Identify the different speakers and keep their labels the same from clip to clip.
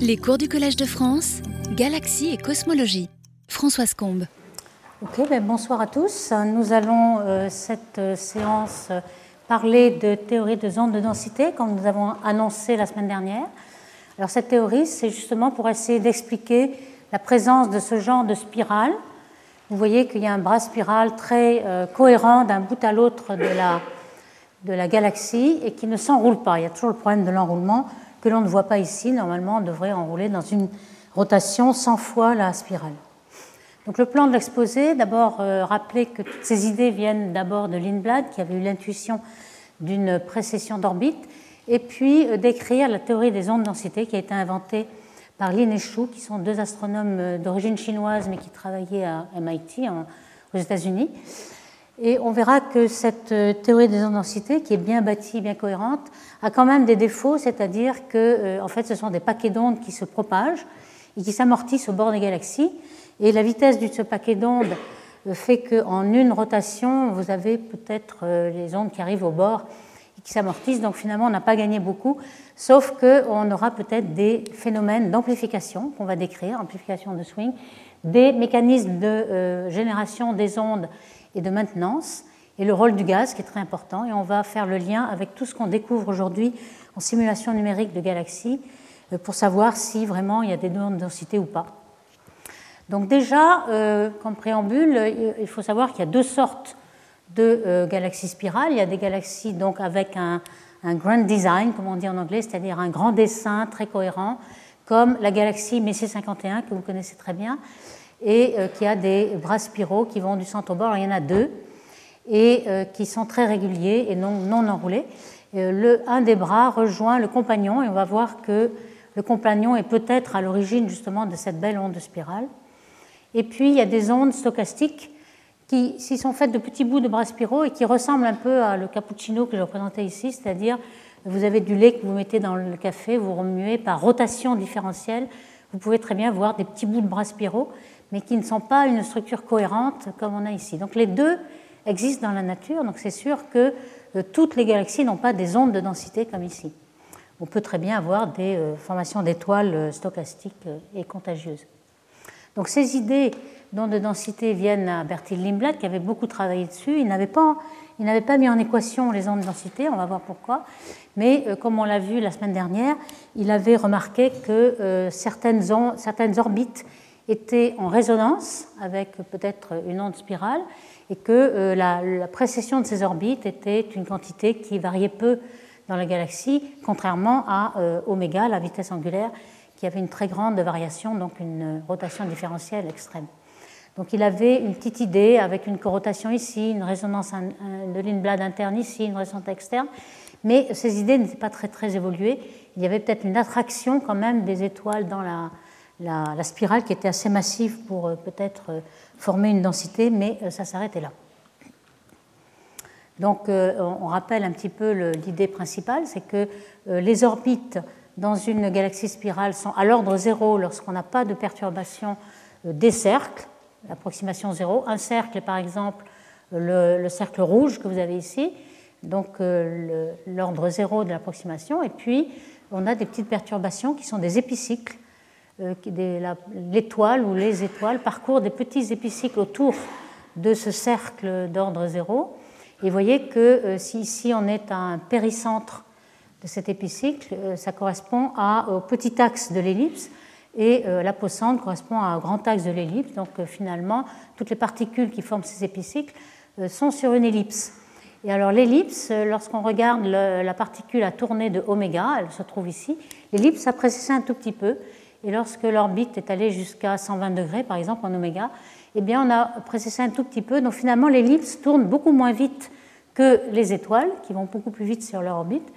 Speaker 1: Les cours du Collège de France, Galaxie et Cosmologie. Françoise Combe.
Speaker 2: Ben bonsoir à tous. Nous allons, euh, cette euh, séance, euh, parler de théorie de ondes de densité, comme nous avons annoncé la semaine dernière. Alors, cette théorie, c'est justement pour essayer d'expliquer la présence de ce genre de spirale. Vous voyez qu'il y a un bras spiral très cohérent d'un bout à l'autre de la, de la galaxie et qui ne s'enroule pas. Il y a toujours le problème de l'enroulement que l'on ne voit pas ici. Normalement, on devrait enrouler dans une rotation 100 fois la spirale. Donc le plan de l'exposé, d'abord euh, rappeler que toutes ces idées viennent d'abord de Lindblad, qui avait eu l'intuition d'une précession d'orbite, et puis euh, décrire la théorie des ondes densité qui a été inventée par Lin et Shu, qui sont deux astronomes euh, d'origine chinoise mais qui travaillaient à MIT aux États-Unis. Et on verra que cette théorie des ondes densité, qui est bien bâtie, bien cohérente, a quand même des défauts, c'est-à-dire que en fait, ce sont des paquets d'ondes qui se propagent et qui s'amortissent au bord des galaxies. Et la vitesse de ce paquet d'ondes fait qu'en une rotation, vous avez peut-être euh, les ondes qui arrivent au bord et qui s'amortissent. Donc finalement, on n'a pas gagné beaucoup, sauf qu'on aura peut-être des phénomènes d'amplification qu'on va décrire, amplification de swing, des mécanismes de euh, génération des ondes et de maintenance, et le rôle du gaz qui est très important. Et on va faire le lien avec tout ce qu'on découvre aujourd'hui en simulation numérique de galaxies euh, pour savoir si vraiment il y a des ondes de densité ou pas. Donc déjà, euh, comme préambule, euh, il faut savoir qu'il y a deux sortes de galaxies spirales. Il y a des galaxies donc avec un, grand design, comme on dit en anglais, c'est-à-dire un grand dessin très cohérent, comme la galaxie Messier 51 que vous connaissez très bien, et qui a des bras spiraux qui vont du centre au bord. il y en a deux et qui sont très réguliers et non, non enroulés. Le, un des bras rejoint le compagnon et on va voir que le compagnon est peut-être à l'origine justement de cette belle onde de spirale. Et puis il y a des ondes stochastiques qui s'y sont faites de petits bouts de bras spiraux et qui ressemblent un peu à le cappuccino que je représentais ici, c'est-à-dire vous avez du lait que vous mettez dans le café, vous remuez par rotation différentielle. Vous pouvez très bien voir des petits bouts de bras spiraux, mais qui ne sont pas une structure cohérente comme on a ici. Donc les deux existent dans la nature, donc c'est sûr que euh, toutes les galaxies n'ont pas des ondes de densité comme ici on peut très bien avoir des euh, formations d'étoiles euh, stochastiques et contagieuses. Donc ces idées dont de densité viennent à Bertil Lindblad, qui avait beaucoup travaillé dessus. Il n'avait pas, pas mis en équation les ondes de densité, on va voir pourquoi. Mais comme on l'a vu la semaine dernière, il avait remarqué que certaines, certaines orbites étaient en résonance avec peut-être une onde spirale et que la, la précession de ces orbites était une quantité qui variait peu dans la galaxie, contrairement à euh, oméga, la vitesse angulaire, qui avait une très grande variation, donc une rotation différentielle extrême. Donc il avait une petite idée avec une corrotation ici, une résonance de Lindblad interne ici, une résonance externe, mais ces idées n'étaient pas très, très évoluées. Il y avait peut-être une attraction quand même des étoiles dans la, la, spirale qui était assez massive pour euh, peut-être euh, former une densité, mais ça s'arrêtait là. Donc euh, on rappelle un petit peu l'idée principale, c'est que euh, les orbites dans une galaxie spirale sont à l'ordre zéro lorsqu'on n'a pas de perturbation euh, des cercles, l'approximation zéro. Un cercle est par exemple le, cercle rouge que vous avez ici, donc l'ordre zéro de l'approximation, et puis on a des petites perturbations qui sont des épicycles. L'étoile ou les étoiles parcourent des petits épicycles autour de ce cercle d'ordre zéro et vous voyez que euh, si ici on est à un péricentre de cet épicycle, euh, ça correspond au petit axe de l'ellipse et euh, l'apocentre correspond à un grand axe de l'ellipse. Donc finalement, toutes les particules qui forment ces épicycles sont sur une ellipse. Et alors l'ellipse, lorsqu'on regarde la particule à tourner de oméga, elle se trouve ici, l'ellipse a précessé un tout petit peu. Et lorsque l'orbite est allée jusqu'à 120 degrés, par exemple en oméga, eh bien, on a précisé un tout petit peu. Donc finalement, l'ellipse tourne beaucoup moins vite que les étoiles, qui vont beaucoup plus vite sur leur orbite.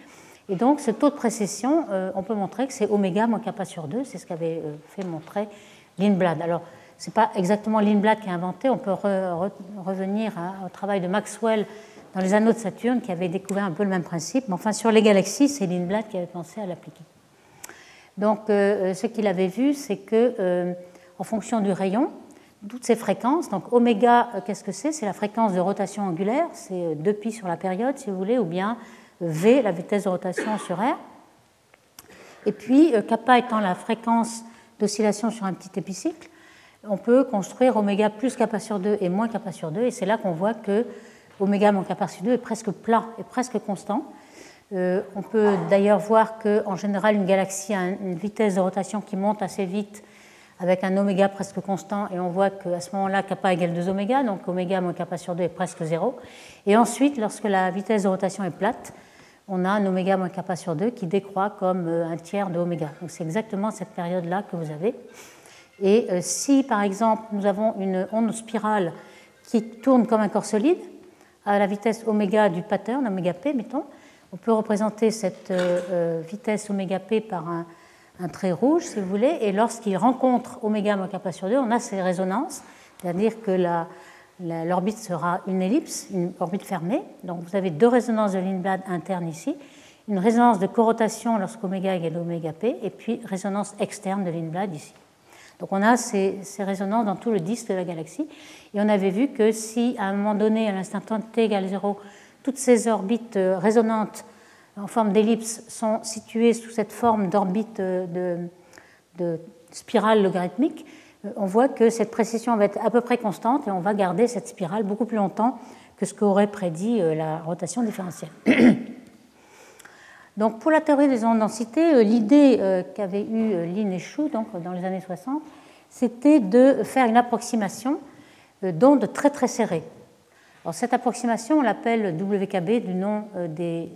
Speaker 2: Et donc, ce taux de précession, euh, on peut montrer que c'est oméga moins kappa sur 2. C'est ce qu'avait euh, fait montrer Lindblad. Alors, ce n'est pas exactement Lindblad qui a inventé. On peut revenir au travail de Maxwell dans les anneaux de Saturne, qui avait découvert un peu le même principe. Mais enfin, sur les galaxies, c'est Lindblad qui avait pensé à l'appliquer. Donc, euh, ce qu'il avait vu, c'est que, en fonction du rayon, toutes ces fréquences. Donc oméga, euh, qu'est-ce que c'est? C'est la fréquence de rotation angulaire, c'est 2pi euh, sur la période si vous voulez, ou bien V, la vitesse de rotation sur R. Et puis, kappa étant la fréquence d'oscillation sur un petit épicycle, on peut construire oméga plus kappa sur 2 et moins kappa sur 2, et c'est là qu'on voit que oméga moins kappa sur 2 est presque plat et presque constant. Euh, on peut d'ailleurs voir qu'en général, une galaxie a une vitesse de rotation qui monte assez vite avec un oméga presque constant, et on voit qu'à ce moment-là, kappa égale 2 oméga, donc oméga moins kappa sur 2 est presque 0. Et ensuite, lorsque la vitesse de rotation est plate, on a un oméga moins kappa sur 2 qui décroît comme euh, un tiers de oméga. Donc c'est exactement cette période-là que vous avez. Et euh, si, par exemple, nous avons une onde spirale qui tourne comme un corps solide, à la vitesse oméga du pattern, oméga p, mettons, on peut représenter cette euh, euh, vitesse oméga p par un, trait rouge, si vous voulez, et lorsqu'il rencontre oméga moins kappa sur 2, on a ces résonances, c'est-à-dire que l'orbite sera une ellipse, une orbite fermée. Donc vous avez deux résonances de Lindblad interne ici, une résonance de corotation lorsqu'oméga égale oméga p, et puis résonance externe de Lindblad ici. Donc on a ces, résonances dans tout le disque de la galaxie. Et on avait vu que si à un moment donné, à l'instant t égale 0, toutes ces orbites euh, résonantes en forme d'ellipse sont situées sous cette forme d'orbite euh, de, spirale logarithmique, euh, on voit que cette précision va être à peu près constante et on va garder cette spirale beaucoup plus longtemps que ce qu'aurait prédit la rotation différentielle. Donc pour la théorie des ondes densité, l'idée qu'avait eue Lin et Chou donc, dans les années 60, c'était de faire une approximation d'ondes très très serrées. Alors cette approximation, on l'appelle WKB du nom des,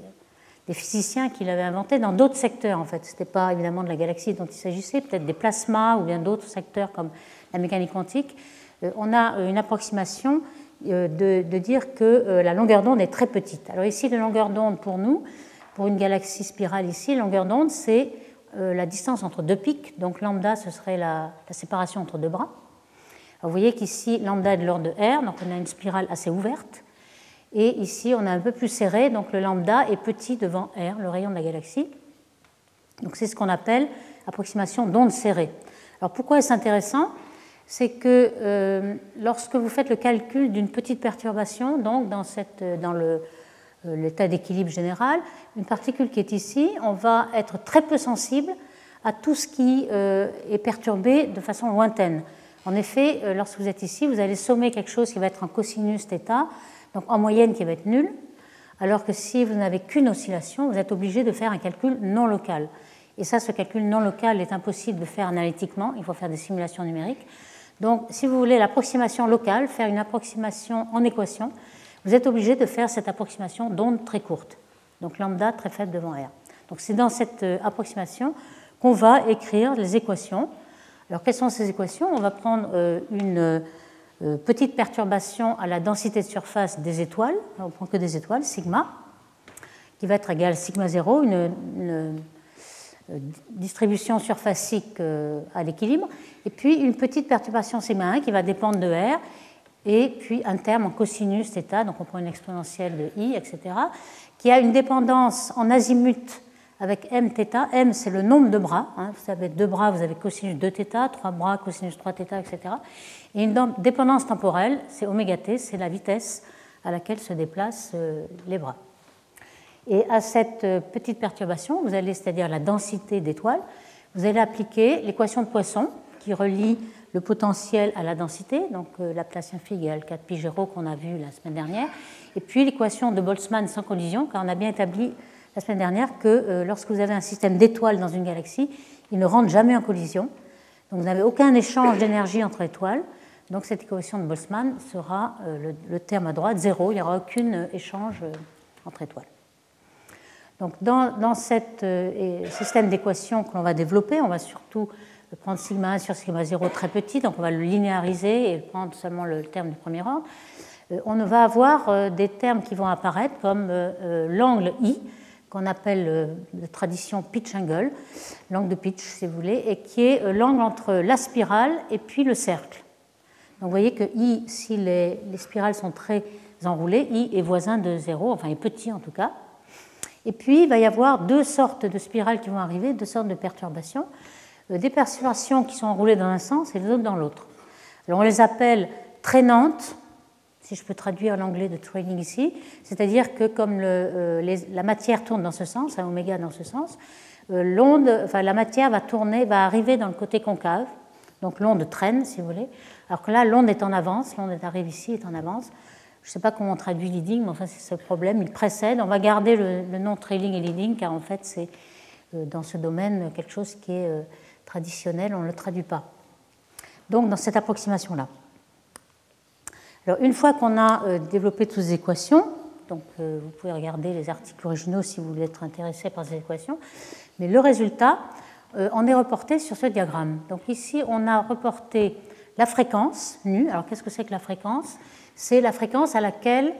Speaker 2: physiciens qui l'avaient inventé dans d'autres secteurs en fait. Ce n'était pas évidemment de la galaxie dont il s'agissait, peut-être des plasmas ou bien d'autres secteurs comme la mécanique quantique. On a une approximation de, dire que la longueur d'onde est très petite. Alors ici, la longueur d'onde pour nous, pour une galaxie spirale ici, longueur d'onde, c'est euh, la distance entre deux pics. Donc lambda, ce serait la, séparation entre deux bras. Vous voyez qu'ici, lambda est de l'ordre de R, donc on a une spirale assez ouverte. Et ici, on a un peu plus serré, donc le lambda est petit devant R, le rayon de la galaxie. Donc c'est ce qu'on appelle approximation d'onde serrée. Alors pourquoi est-ce intéressant? C'est que euh, lorsque vous faites le calcul d'une petite perturbation, donc dans, cette, dans le, euh, l'état d'équilibre général, une particule qui est ici, on va être très peu sensible à tout ce qui euh, est perturbé de façon lointaine. En effet, euh, lorsque vous êtes ici, vous allez sommer quelque chose qui va être en cosinus θ, donc en moyenne qui va être nulle, alors que si vous n'avez qu'une oscillation, vous êtes obligé de faire un calcul non local. Et ça, ce calcul non local est impossible de faire analytiquement, il faut faire des simulations numériques. Donc, si vous voulez l'approximation locale, faire une approximation en équation, vous êtes obligé de faire cette approximation d'onde très courte, donc lambda très faible devant R. Donc c'est dans cette euh, approximation qu'on va écrire les équations. Alors quelles sont ces équations? On va prendre euh, une euh, petite perturbation à la densité de surface des étoiles, on prend que des étoiles, sigma, qui va être égale sigma 0, une, une distribution surfacique à l'équilibre, et puis une petite perturbation sigma 1 qui va dépendre de R. Et puis un terme en cosinus θ, donc on prend une exponentielle de i, etc., qui a une dépendance en azimut avec mθ. m, c'est le nombre de bras. Hein. Vous avez deux bras, vous avez cosinus 2θ, trois bras, cosinus 3θ, etc. Et une dépendance temporelle, c'est oméga t, c'est la vitesse à laquelle se déplacent euh, les bras. Et à cette euh, petite perturbation, vous allez, c'est-à-dire la densité d'étoiles, vous allez appliquer l'équation de Poisson qui relie le potentiel à la densité, donc euh, la place infime égale 4 pi 0 qu'on a vu la semaine dernière, et puis l'équation de Boltzmann sans collision, car on a bien établi la semaine dernière que euh, lorsque vous avez un système d'étoiles dans une galaxie, ils ne rentrent jamais en collision. Donc vous n'avez aucun échange d'énergie entre étoiles. Donc cette équation de Boltzmann sera euh, le, terme à droite, zéro, il n'y aura aucun échange entre étoiles. Donc dans, dans ce système d'équations que l'on va développer, on va surtout prendre sigma 1 sur sigma 0 très petit, donc on va le linéariser et prendre seulement le terme du premier ordre. Euh, on va avoir euh, des termes qui vont apparaître comme euh, l'angle I, qu'on appelle de tradition pitch angle, l'angle de pitch si vous voulez, et qui est l'angle entre la spirale et puis le cercle. Donc vous voyez que I, si les, les spirales sont très enroulées, I est voisin de 0, enfin est petit en tout cas. Et puis il va y avoir deux sortes de spirales qui vont arriver, deux sortes de perturbations. Euh, des perturbations qui sont enroulées dans un sens et les autres dans l'autre. Alors on les appelle traînantes, si je peux traduire l'anglais de training ici, c'est-à-dire que comme euh, la matière tourne dans ce sens, à oméga dans ce sens, l'onde, enfin, la matière va tourner, va arriver dans le côté concave, donc l'onde traîne, si vous voulez, alors que là, l'onde est en avance, l'onde arrive ici, est en avance. Je ne sais pas comment on traduit leading, mais enfin, c'est ce problème, il précède. On va garder le, nom trailing et leading, car en fait, c'est dans ce domaine quelque chose qui est traditionnel, on ne le traduit pas. Donc, dans cette approximation-là. Alors, une fois qu'on a développé toutes ces équations, donc euh, vous pouvez regarder les articles originaux si vous voulez être intéressé par ces équations. Mais le résultat, euh, on est reporté sur ce diagramme. Donc ici, on a reporté la fréquence nue. Alors qu'est-ce que c'est que la fréquence? C'est la fréquence à laquelle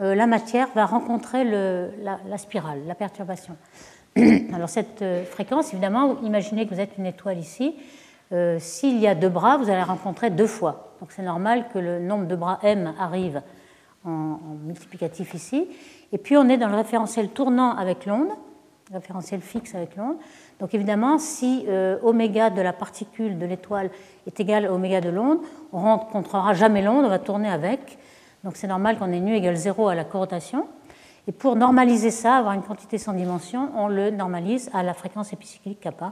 Speaker 2: euh, la matière va rencontrer la, spirale, la perturbation. Alors cette fréquence, évidemment, imaginez que vous êtes une étoile ici. S'il y a deux bras, vous allez rencontrer deux fois. Donc c'est normal que le nombre de bras m arrive en, multiplicatif ici. Et puis on est dans le référentiel tournant avec l'onde, référentiel fixe avec l'onde. Donc évidemment, si euh, oméga de la particule de l'étoile est égal à oméga de l'onde, on ne rencontrera jamais l'onde, on va tourner avec. Donc c'est normal qu'on ait nu égale 0 à la corotation. Et pour normaliser ça, avoir une quantité sans dimension, on le normalise à la fréquence épicyclique kappa, euh,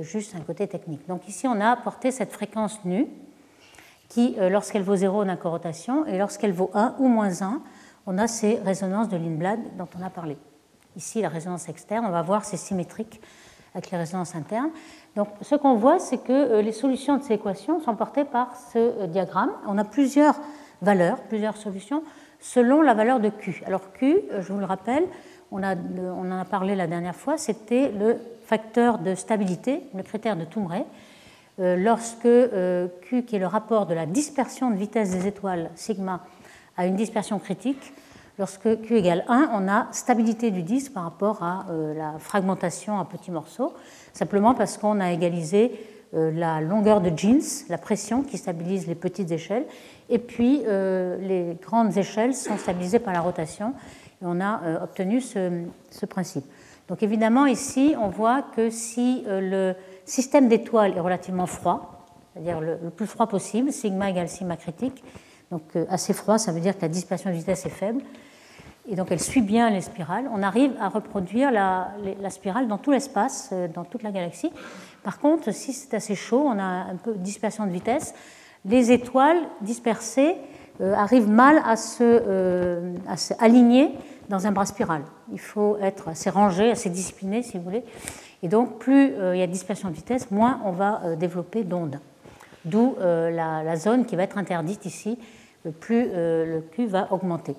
Speaker 2: juste un côté technique. Donc ici, on a apporté cette fréquence nue qui, euh, lorsqu'elle vaut 0, on a corotation, et lorsqu'elle vaut 1 ou moins 1, on a ces résonances de Lindblad dont on a parlé. Ici, la résonance externe, on va voir, c'est symétrique avec les résonances internes. Donc, ce qu'on voit, c'est que euh, les solutions de ces équations sont portées par ce euh, diagramme. On a plusieurs valeurs, plusieurs solutions, selon la valeur de Q. Alors, Q, je vous le rappelle, on, a, on en a parlé la dernière fois, c'était le facteur de stabilité, le critère de Toumray. Euh, lorsque euh, Q, qui est le rapport de la dispersion de vitesse des étoiles sigma, a une dispersion critique, lorsque Q égale 1, on a stabilité du disque par rapport à euh, la fragmentation en petits morceaux, simplement parce qu'on a égalisé la longueur de jeans, la pression qui stabilise les petites échelles, et puis les grandes échelles sont stabilisées par la rotation, et on a obtenu ce principe. Donc évidemment, ici, on voit que si le système d'étoiles est relativement froid, c'est-à-dire le, plus froid possible, sigma égale sigma critique. Donc euh, assez froid, ça veut dire que la dispersion de vitesse est faible. Et donc elle suit bien les spirales. On arrive à reproduire la, spirale dans tout l'espace, euh, dans toute la galaxie. Par contre, si c'est assez chaud, on a un peu de dispersion de vitesse. Les étoiles dispersées euh, arrivent mal à se, à se aligner dans un bras spiral. Il faut être assez rangé, assez discipliné, si vous voulez. Et donc, plus euh, il y a dispersion de vitesse, moins on va euh, développer d'ondes. D'où euh, la, zone qui va être interdite ici, plus le Q va augmenter.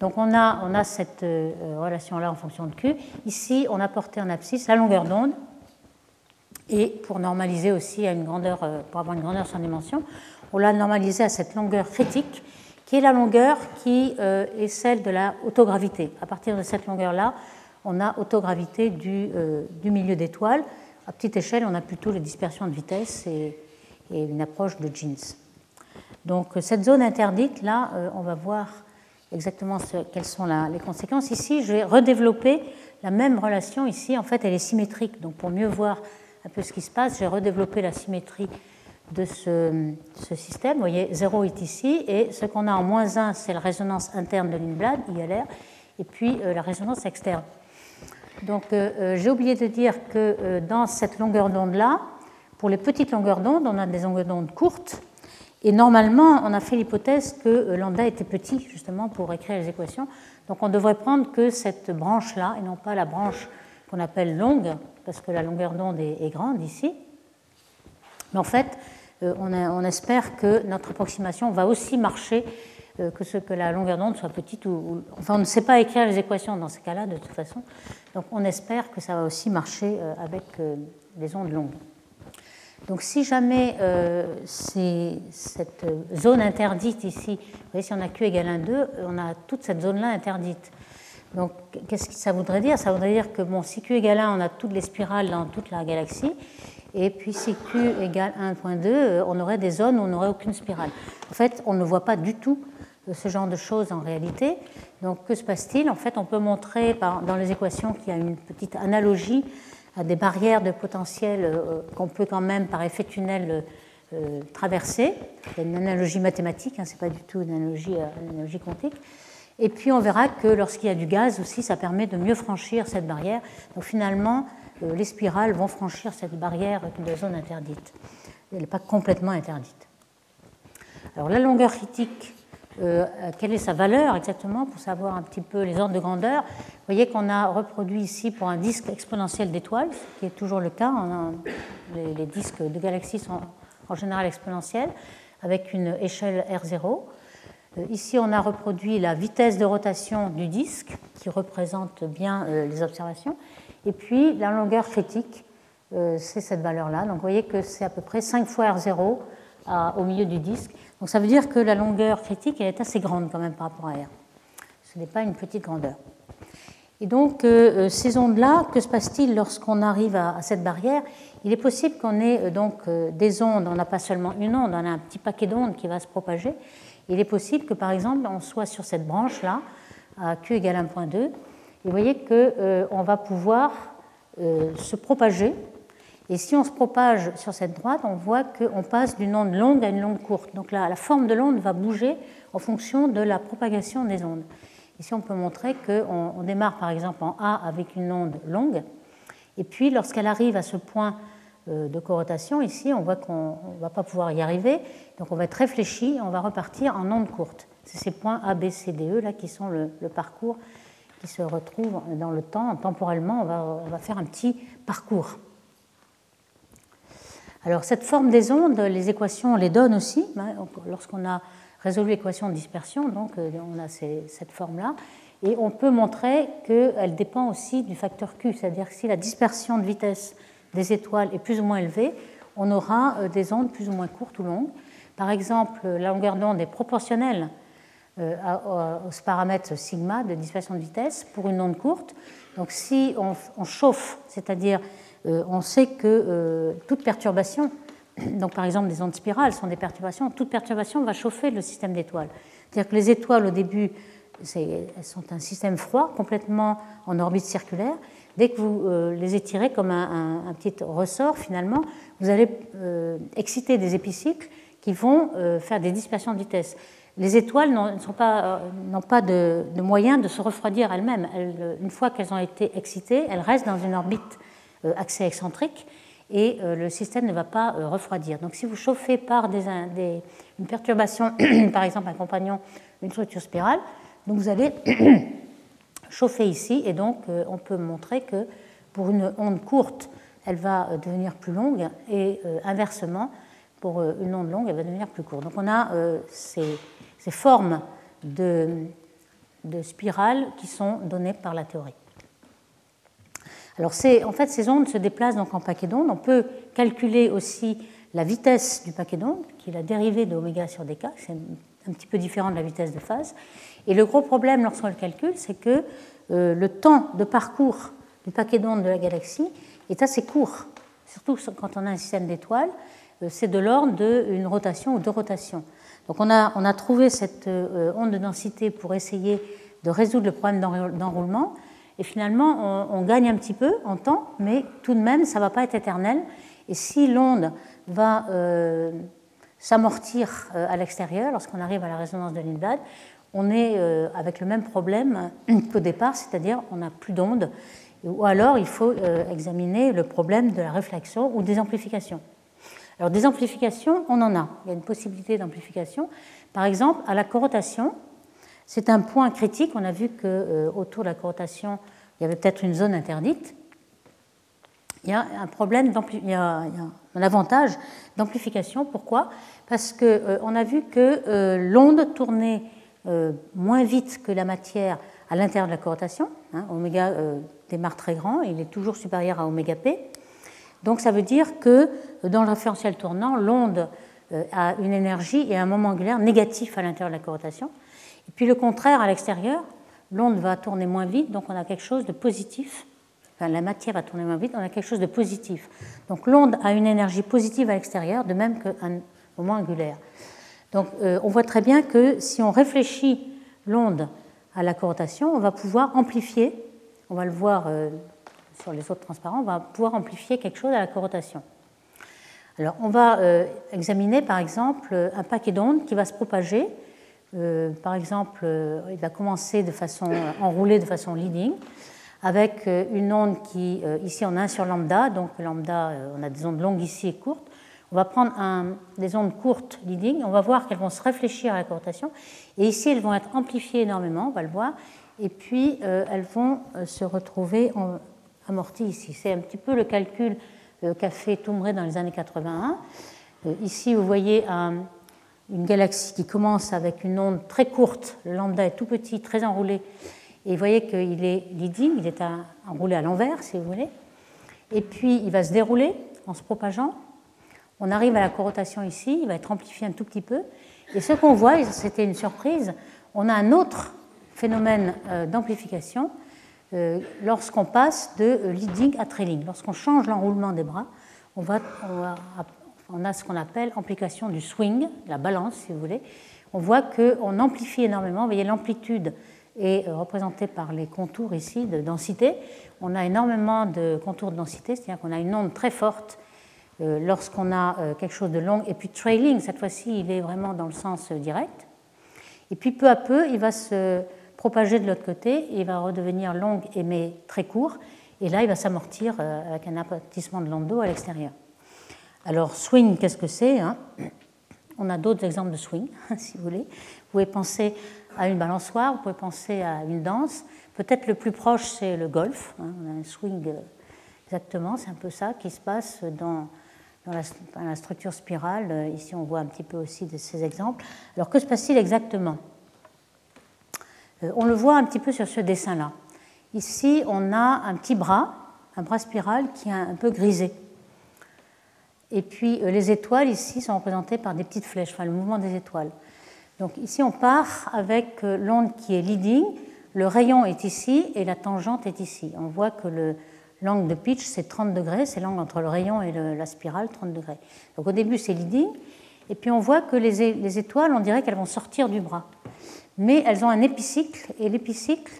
Speaker 2: Donc on a, on a cette relation-là en fonction de Q. Ici, on a porté en abscisse la longueur d'onde. Et pour normaliser aussi à une grandeur, pour avoir une grandeur sans dimension, on l'a normalisé à cette longueur critique, qui est la longueur qui est celle de la autogravité. À partir de cette longueur-là, on a autogravité du, euh, du milieu d'étoiles. À petite échelle, on a plutôt les dispersions de vitesse et, une approche de jeans. Donc cette zone interdite, là, euh, on va voir exactement quelles sont les conséquences. Ici, je vais redévelopper la même relation. Ici, en fait, elle est symétrique. Donc pour mieux voir un peu ce qui se passe, j'ai redéveloppé la symétrie de ce, système. Vous voyez, 0 est ici, et ce qu'on a en moins 1, c'est la résonance interne de Lindblad, ILR, et puis euh, la résonance externe. Donc euh, euh, j'ai oublié de dire que dans cette longueur d'onde-là, pour les petites longueurs d'onde, on a des longueurs d'onde courtes. Et normalement, on a fait l'hypothèse que lambda était petit, justement, pour écrire les équations. Donc on devrait prendre que cette branche-là, et non pas la branche qu'on appelle longue, parce que la longueur d'onde est, grande ici. Mais en fait, on, espère que notre approximation va aussi marcher euh, que ce que la longueur d'onde soit petite ou, Enfin, on ne sait pas écrire les équations dans ce cas-là, de toute façon. Donc, on espère que ça va aussi marcher euh, avec euh, les ondes longues. Donc, si jamais cette zone interdite ici, vous voyez, si on a Q égale 1, 2, on a toute cette zone-là interdite. Donc, qu'est-ce que ça voudrait dire? Ça voudrait dire que bon, si Q égale 1, on a toutes les spirales dans toute la galaxie. Et puis si Q égale 1.2, on aurait des zones où on n'aurait aucune spirale. En fait, on ne voit pas du tout ce genre de choses en réalité. Donc que se passe-t-il? En fait, on peut montrer dans les équations qu'il y a une petite analogie à des barrières de potentiel euh, qu'on peut quand même par effet tunnel euh, traverser. C'est une analogie mathématique, hein, ce n'est pas du tout une analogie, euh, une analogie quantique. Et puis on verra que lorsqu'il y a du gaz aussi, ça permet de mieux franchir cette barrière. Donc finalement, les spirales vont franchir cette barrière de zone interdite. Elle n'est pas complètement interdite. Alors la longueur critique, quelle est sa valeur exactement pour savoir un petit peu les ordres de grandeur? Vous voyez qu'on a reproduit ici pour un disque exponentiel d'étoiles, ce qui est toujours le cas. les, disques de galaxies sont en général exponentiels, avec une échelle R0. Euh, ici, on a reproduit la vitesse de rotation du disque, qui représente bien euh, les observations. Et puis, la longueur critique, euh, c'est cette valeur-là. Donc, vous voyez que c'est à peu près 5 fois R0 au milieu du disque. Donc, ça veut dire que la longueur critique est assez grande quand même par rapport à R. Ce n'est pas une petite grandeur. Et donc, ces ondes-là, que se passe-t-il lorsqu'on arrive à, cette barrière? Il est possible qu'on ait donc des ondes, on n'a pas seulement une onde, on a un petit paquet d'ondes qui va se propager, il est possible que, par exemple, on soit sur cette branche-là, à Q égale 1.2, et vous voyez qu'on euh, va pouvoir euh, se propager. Et si on se propage sur cette droite, on voit qu'on passe d'une onde longue à une onde courte. Donc là, la forme de l'onde va bouger en fonction de la propagation des ondes. Ici, on peut montrer qu'on on démarre par exemple en A avec une onde longue, et puis lorsqu'elle arrive à ce point euh, de corotation, ici, on voit qu'on ne va pas pouvoir y arriver. Donc on va être réfléchi et on va repartir en ondes courtes. C'est ces points A, B, C, D, E là, qui sont le, parcours se retrouve dans le temps. Temporellement, on va, on va, faire un petit parcours. Alors cette forme des ondes, les équations on les donne aussi. Hein, lorsqu'on a résolu l'équation de dispersion, donc euh, on a cette forme-là. Et on peut montrer qu'elle dépend aussi du facteur Q, c'est-à-dire que si la dispersion de vitesse des étoiles est plus ou moins élevée, on aura euh, des ondes plus ou moins courtes ou longues. Par exemple, la longueur d'onde est proportionnelle euh, au paramètre sigma de dispersion de vitesse pour une onde courte. Donc si on, chauffe, c'est-à-dire euh, on sait que toute perturbation, donc par exemple des ondes spirales sont des perturbations, toute perturbation va chauffer le système d'étoiles. C'est-à-dire que les étoiles au début, elles sont un système froid, complètement en orbite circulaire, dès que vous euh, les étirez comme un, petit ressort, finalement, vous allez euh, exciter des épicycles qui vont euh, faire des dispersions de vitesse. Les étoiles n'ont pas, pas de, moyen de se refroidir elles-mêmes. une fois qu'elles ont été excitées, elles restent dans une orbite axée excentrique et le système ne va pas refroidir. Donc si vous chauffez par une perturbation, par exemple un compagnon, une structure spirale, donc vous allez chauffer ici, et donc euh, on peut montrer que pour une onde courte, elle va euh, devenir plus longue, et euh, inversement, pour une onde longue, elle va devenir plus courte. Donc on a ces, formes de, de, spirales qui sont données par la théorie. Alors en fait, ces ondes se déplacent donc en paquet d'ondes. On peut calculer aussi la vitesse du paquet d'ondes, qui est la dérivée de oméga sur dk, c'est un petit peu différent de la vitesse de phase. Et le gros problème lorsqu'on le calcule, c'est que euh, le temps de parcours du paquet d'ondes de la galaxie est assez court, surtout quand on a un système d'étoiles, euh, c'est de l'ordre d'une rotation ou deux rotations. Donc on a, on a trouvé cette euh, onde de densité pour essayer de résoudre le problème d'enroulement, et finalement on, gagne un petit peu en temps, mais tout de même ça ne va pas être éternel. Et si l'onde va s'amortir à l'extérieur lorsqu'on arrive à la résonance de Lindblad, on est euh, avec le même problème qu'au départ, c'est-à-dire on n'a plus d'ondes, ou alors il faut euh, examiner le problème de la réflexion ou des amplifications. Alors des amplifications, on en a. Il y a une possibilité d'amplification. Par exemple, à la corotation, c'est un point critique. On a vu qu'autour euh, de la corotation, il y avait peut-être une zone interdite. Il y a un problème, il y a, un avantage d'amplification. Pourquoi? Parce qu'on a vu que l'onde tournait euh, moins vite que la matière à l'intérieur de la corotation. Hein, oméga euh, démarre très grand, il est toujours supérieur à oméga p. Donc ça veut dire que euh, dans le référentiel tournant, l'onde a une énergie et un moment angulaire négatif à l'intérieur de la corotation. Et puis le contraire à l'extérieur, l'onde va tourner moins vite, donc on a quelque chose de positif. Enfin, la matière va tourner moins vite, on a quelque chose de positif. Donc l'onde a une énergie positive à l'extérieur, de même qu'un moment angulaire. Donc euh, on voit très bien que si on réfléchit l'onde à la corotation, on va pouvoir amplifier, on va le voir euh, sur les autres transparents, on va pouvoir amplifier quelque chose à la corotation. Alors on va euh, examiner par exemple un paquet d'ondes qui va se propager. par exemple, il va commencer de façon enroulé de façon leading, avec une onde qui, ici on a un sur lambda, donc lambda, on a des ondes longues ici et courtes. On va prendre des ondes courtes leading, on va voir qu'elles vont se réfléchir à la cotation, et ici elles vont être amplifiées énormément, on va le voir, et puis elles vont se retrouver amorties ici. C'est un petit peu le calcul qu'a fait Toumré dans les années 81. Ici, vous voyez une galaxie qui commence avec une onde très courte, le lambda est tout petit, très enroulé, et vous voyez qu'il est leading, il est enroulé à l'envers, si vous voulez, et puis il va se dérouler en se propageant. On arrive à la corotation ici, il va être amplifié un tout petit peu, et ce qu'on voit, c'était une surprise, on a un autre phénomène euh, d'amplification euh, lorsqu'on passe de leading à trailing. Lorsqu'on change l'enroulement des bras, on a ce qu'on appelle amplification du swing, la balance si vous voulez. On voit qu'on amplifie énormément. Vous voyez, l'amplitude est euh, représentée par les contours ici de densité. On a énormément de contours de densité, c'est-à-dire qu'on a une onde très forte euh, lorsqu'on a euh, quelque chose de long. Et puis trailing, cette fois-ci, il est vraiment dans le sens direct. Et puis peu à peu, il va se propager de l'autre côté, il va redevenir long et mais très court. Et là, il va s'amortir avec un aplatissement de l'onde à l'extérieur. Alors, swing, qu'est-ce que c'est hein? On a d'autres exemples de swing, si vous voulez. Vous pouvez penser à une balançoire, vous pouvez penser à une danse. Peut-être le plus proche, c'est le golf. Hein. On a un swing, euh, exactement, c'est un peu ça qui se passe dans, la, structure spirale. Euh, ici, on voit un petit peu aussi de ces exemples. Alors, que se passe-t-il exactement? euh, On le voit un petit peu sur ce dessin-là. Ici, on a un petit bras, un bras spiral qui est un peu grisé. Et puis euh, les étoiles ici sont représentées par des petites flèches, le mouvement des étoiles. Donc ici on part avec euh, l'onde qui est leading, le rayon est ici et la tangente est ici. On voit que l'angle de pitch c'est 30 degrés, c'est l'angle entre le rayon et la spirale, 30 degrés. Donc au début c'est leading, et puis on voit que les, étoiles, on dirait qu'elles vont sortir du bras. Mais elles ont un épicycle, et l'épicycle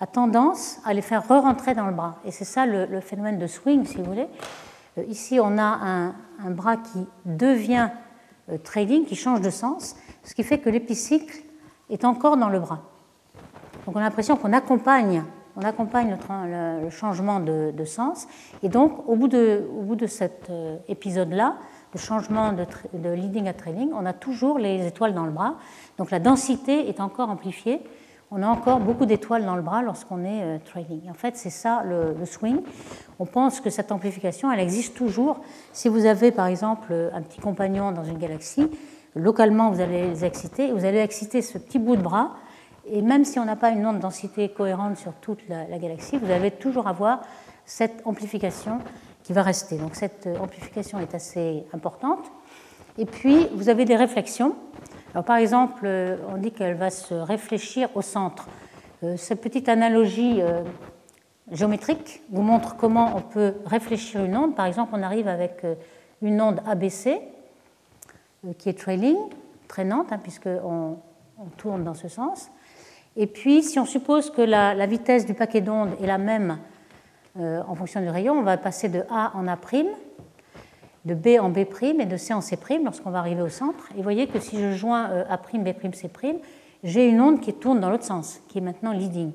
Speaker 2: a tendance à les faire re-rentrer dans le bras. Et c'est ça le, phénomène de swing, si vous voulez. Euh, ici, on a un, bras qui devient euh, trading, qui change de sens, ce qui fait que l'épicycle est encore dans le bras. Donc on a l'impression qu'on accompagne, on accompagne le, changement de, sens. Et donc, au bout de, au bout de cet euh, épisode-là, le changement de, de, leading à trading, on a toujours les étoiles dans le bras. Donc la densité est encore amplifiée on a encore beaucoup d'étoiles dans le bras lorsqu'on est euh, trading. En fait, c'est ça le, swing. On pense que cette amplification, elle existe toujours. Si vous avez, par exemple, un petit compagnon dans une galaxie, localement, vous allez les exciter, vous allez exciter ce petit bout de bras, et même si on n'a pas une onde densité cohérente sur toute la, galaxie, vous allez toujours avoir cette amplification qui va rester. Donc cette euh, amplification est assez importante. Et puis, vous avez des réflexions par exemple, euh, on dit qu'elle va se réfléchir au centre. Euh, cette petite analogie géométrique vous montre comment on peut réfléchir une onde. Par exemple, on arrive avec une onde ABC qui est trailing, traînante, hein, puisqu'on on tourne dans ce sens. Et puis, si on suppose que la, vitesse du paquet d'ondes est la même en fonction du rayon, on va passer de A en A', de B en B' et de C en C' lorsqu'on va arriver au centre. Et vous voyez que si je joins euh, A', B', C', j'ai une onde qui tourne dans l'autre sens, qui est maintenant leading.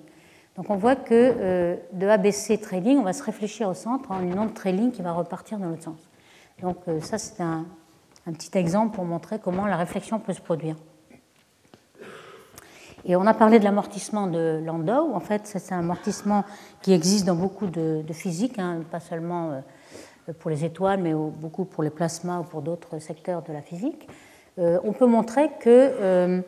Speaker 2: Donc on voit que euh, de ABC trailing, on va se réfléchir au centre en une onde trailing qui va repartir dans l'autre sens. Donc euh, ça, c'est un, petit exemple pour montrer comment la réflexion peut se produire. Et on a parlé de l'amortissement de Landau. En fait, c'est un amortissement qui existe dans beaucoup de, physique, hein, pas seulement pour les étoiles, mais beaucoup pour les plasmas ou pour d'autres secteurs de la physique, euh, on peut montrer que euh,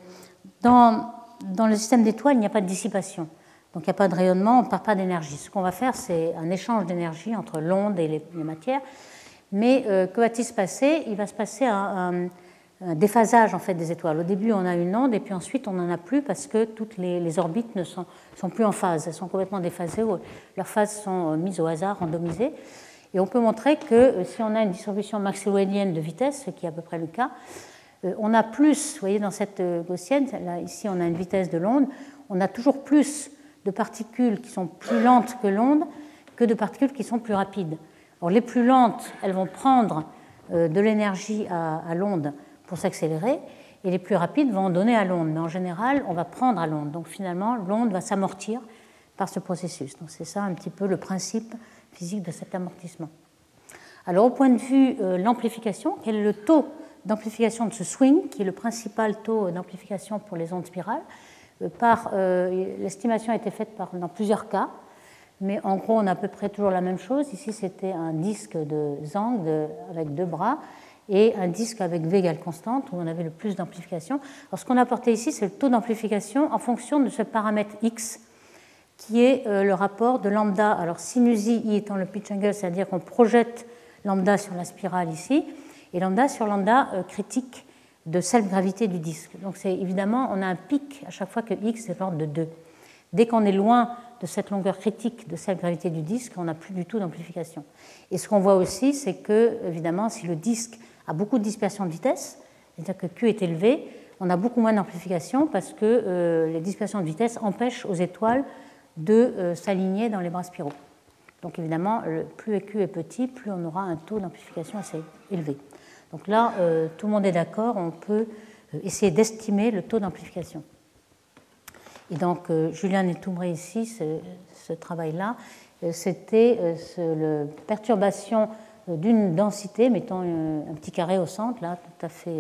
Speaker 2: dans, dans le système d'étoiles, il n'y a pas de dissipation. Donc il n'y a pas de rayonnement, on ne part pas d'énergie. Ce qu'on va faire, c'est un échange d'énergie entre l'onde et les, matières. Mais euh, que va-t-il se passer? Il va se passer un, déphasage en fait, des étoiles. Au début, on a une onde et puis ensuite, on n'en a plus parce que toutes les, orbites ne sont, plus en phase. Elles sont complètement déphasées, leurs phases sont mises au hasard, randomisées. Et on peut montrer que euh, si on a une distribution maxwellienne de vitesse, ce qui est à peu près le cas, euh, on a plus, vous voyez dans cette euh, gaussienne, là, ici on a une vitesse de l'onde, on a toujours plus de particules qui sont plus lentes que l'onde que de particules qui sont plus rapides. Or, les plus lentes, elles vont prendre de l'énergie à, l'onde s'accélérer, et les plus rapides vont donner à l'onde. Mais en général, on va prendre à l'onde. Donc finalement, l'onde va s'amortir par ce processus. Donc c'est ça un petit peu le principe physique de cet amortissement. Alors au point de vue de l'amplification, quel est le taux d'amplification de ce swing, qui est le principal taux d'amplification pour les ondes spirales? Par, L'estimation a été faite par, dans plusieurs cas mais en gros, on a à peu près toujours la même chose. Ici, c'était un disque de Zang avec deux bras et un disque avec V égale constante, où on avait le plus d'amplification. Alors, ce qu'on a apporté ici, c'est le taux d'amplification en fonction de ce paramètre X, qui est euh, le rapport de lambda. Alors, sinus I étant le pitch angle, c'est-à-dire qu'on projette lambda sur la spirale ici, et lambda sur lambda euh, critique de self-gravité du disque. Donc, évidemment, on a un pic à chaque fois que X est de l'ordre de 2. Dès qu'on est loin de cette longueur critique de cette gravité du disque, on n'a plus du tout d'amplification. Et ce qu'on voit aussi, c'est que, évidemment, si le disque beaucoup de dispersion de vitesse, c'est-à-dire que Q est élevé, on a beaucoup moins d'amplification parce que euh, les dispersions de vitesse empêchent aux étoiles de euh, s'aligner dans les bras spiraux. Donc évidemment, plus Q est petit, plus on aura un taux d'amplification assez élevé. Donc là, euh, tout le monde est d'accord, on peut essayer d'estimer le taux d'amplification. Et donc, Julien Netoubré ici, ce, travail-là, euh, c'était la perturbation d'une densité, mettons un petit carré au centre, là, tout à fait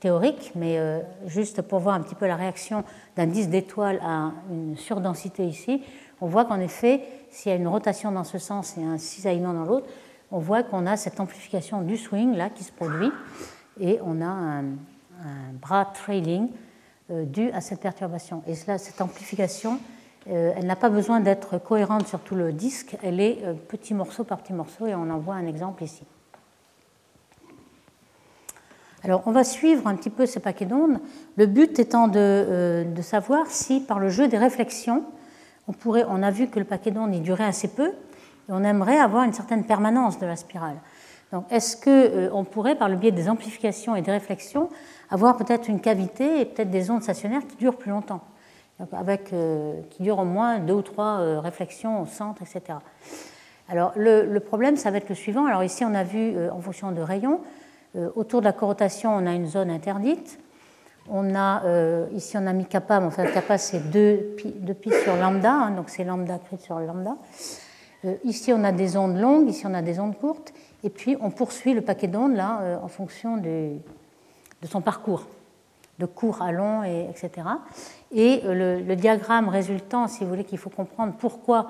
Speaker 2: théorique, mais juste pour voir un petit peu la réaction d'un disque d'étoile à une surdensité ici, on voit qu'en effet, s'il y a une rotation dans ce sens et un cisaillement dans l'autre, on voit qu'on a cette amplification du swing là qui se produit et on a un bras trailing euh, due à cette perturbation. Et cela, cette amplification, euh, elle n'a pas besoin d'être cohérente sur tout le disque, elle est euh, petit morceau par petit morceau, et on en voit un exemple ici. Alors, on va suivre un petit peu ces paquets d'ondes, le but étant de, savoir si, par le jeu des réflexions, on, pourrait, on a vu que le paquet d'ondes y durait assez peu, et on aimerait avoir une certaine permanence de la spirale. Donc, est-ce qu'on pourrait, par le biais des amplifications et des réflexions, avoir peut-être une cavité et peut-être des ondes stationnaires qui durent plus longtemps, avec, euh, qui durent au moins deux ou trois euh, réflexions au centre, etc. Alors le, problème, ça va être le suivant. Alors ici, on a vu euh, en fonction de rayons, autour de la corotation, on a une zone interdite. On a, ici, on a mis kappa, mais enfin, kappa, c'est deux pi, pi, sur lambda, hein, donc c'est lambda crit sur lambda. ici, on a des ondes longues, ici, on a des ondes courtes. Et puis, on poursuit le paquet d'ondes, là, en fonction du, de son parcours, de court à long, et, etc. Et euh, le, diagramme résultant, si vous voulez, qu'il faut comprendre pourquoi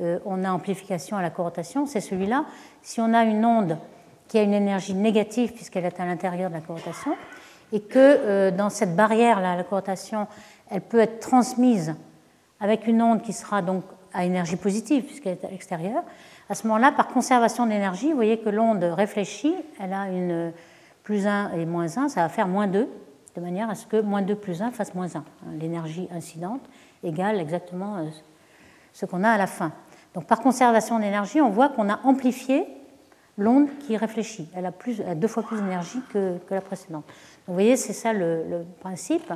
Speaker 2: euh, on a amplification à la corotation, c'est celui-là. Si on a une onde qui a une énergie négative puisqu'elle est à l'intérieur de la corotation, et que euh, dans cette barrière-là, la corotation, elle peut être transmise avec une onde qui sera donc à énergie positive puisqu'elle est à l'extérieur, à ce moment-là, par conservation d'énergie, vous voyez que l'onde réfléchie, elle a une plus 1 et moins 1, ça va faire moins 2, de manière à ce que moins 2 plus 1 fasse moins 1. L'énergie incidente égale exactement euh, ce qu'on a à la fin. Donc par conservation d'énergie, on voit qu'on a amplifié l'onde qui réfléchit. Elle a, deux fois plus d'énergie que, la précédente. Donc vous voyez, c'est ça le, principe.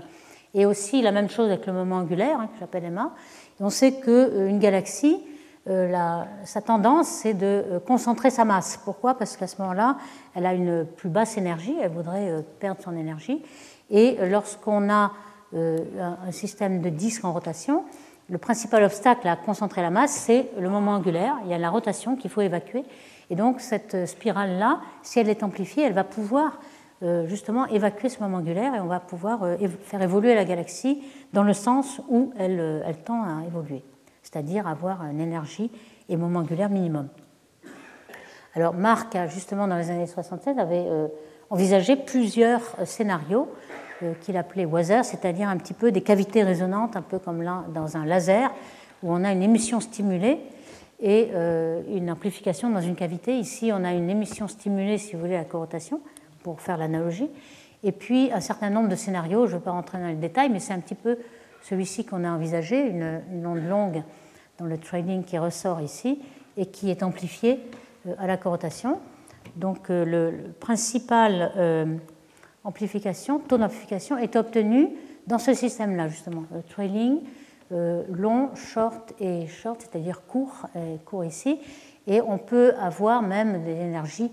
Speaker 2: Et aussi la même chose avec le moment angulaire, hein, que j'appelle Emma. on sait qu'une euh, galaxie, euh, sa tendance, c'est de concentrer sa masse. Pourquoi? Parce qu'à ce moment-là, elle a une plus basse énergie, elle voudrait perdre son énergie. Et lorsqu'on a un système de disque en rotation, le principal obstacle à concentrer la masse, c'est le moment angulaire. Il y a la rotation qu'il faut évacuer. Et donc, cette spirale-là, si elle est amplifiée, elle va pouvoir justement évacuer ce moment angulaire et on va pouvoir faire évoluer la galaxie dans le sens où elle, tend à évoluer c'est-à-dire avoir une énergie et moment angulaire minimum. Alors Marc, justement, dans les années 67, avait euh, envisagé plusieurs euh, scénarios euh, qu'il appelait Wazer, c'est-à-dire un petit peu des cavités résonantes, un peu comme dans un laser, où on a une émission stimulée et une amplification dans une cavité. Ici, on a une émission stimulée, si vous voulez, à corotation, pour faire l'analogie. Et puis, un certain nombre de scénarios, je ne vais pas rentrer dans les détails, mais c'est un petit peu celui-ci qu'on a envisagé, une, onde longue dans le training qui ressort ici et qui est amplifiée euh, à la corotation. Donc euh, le, principal euh, amplification, taux d'amplification est obtenu dans ce système-là justement, le trailing long, short et short, c'est-à-dire court, et court ici, et on peut avoir même des énergies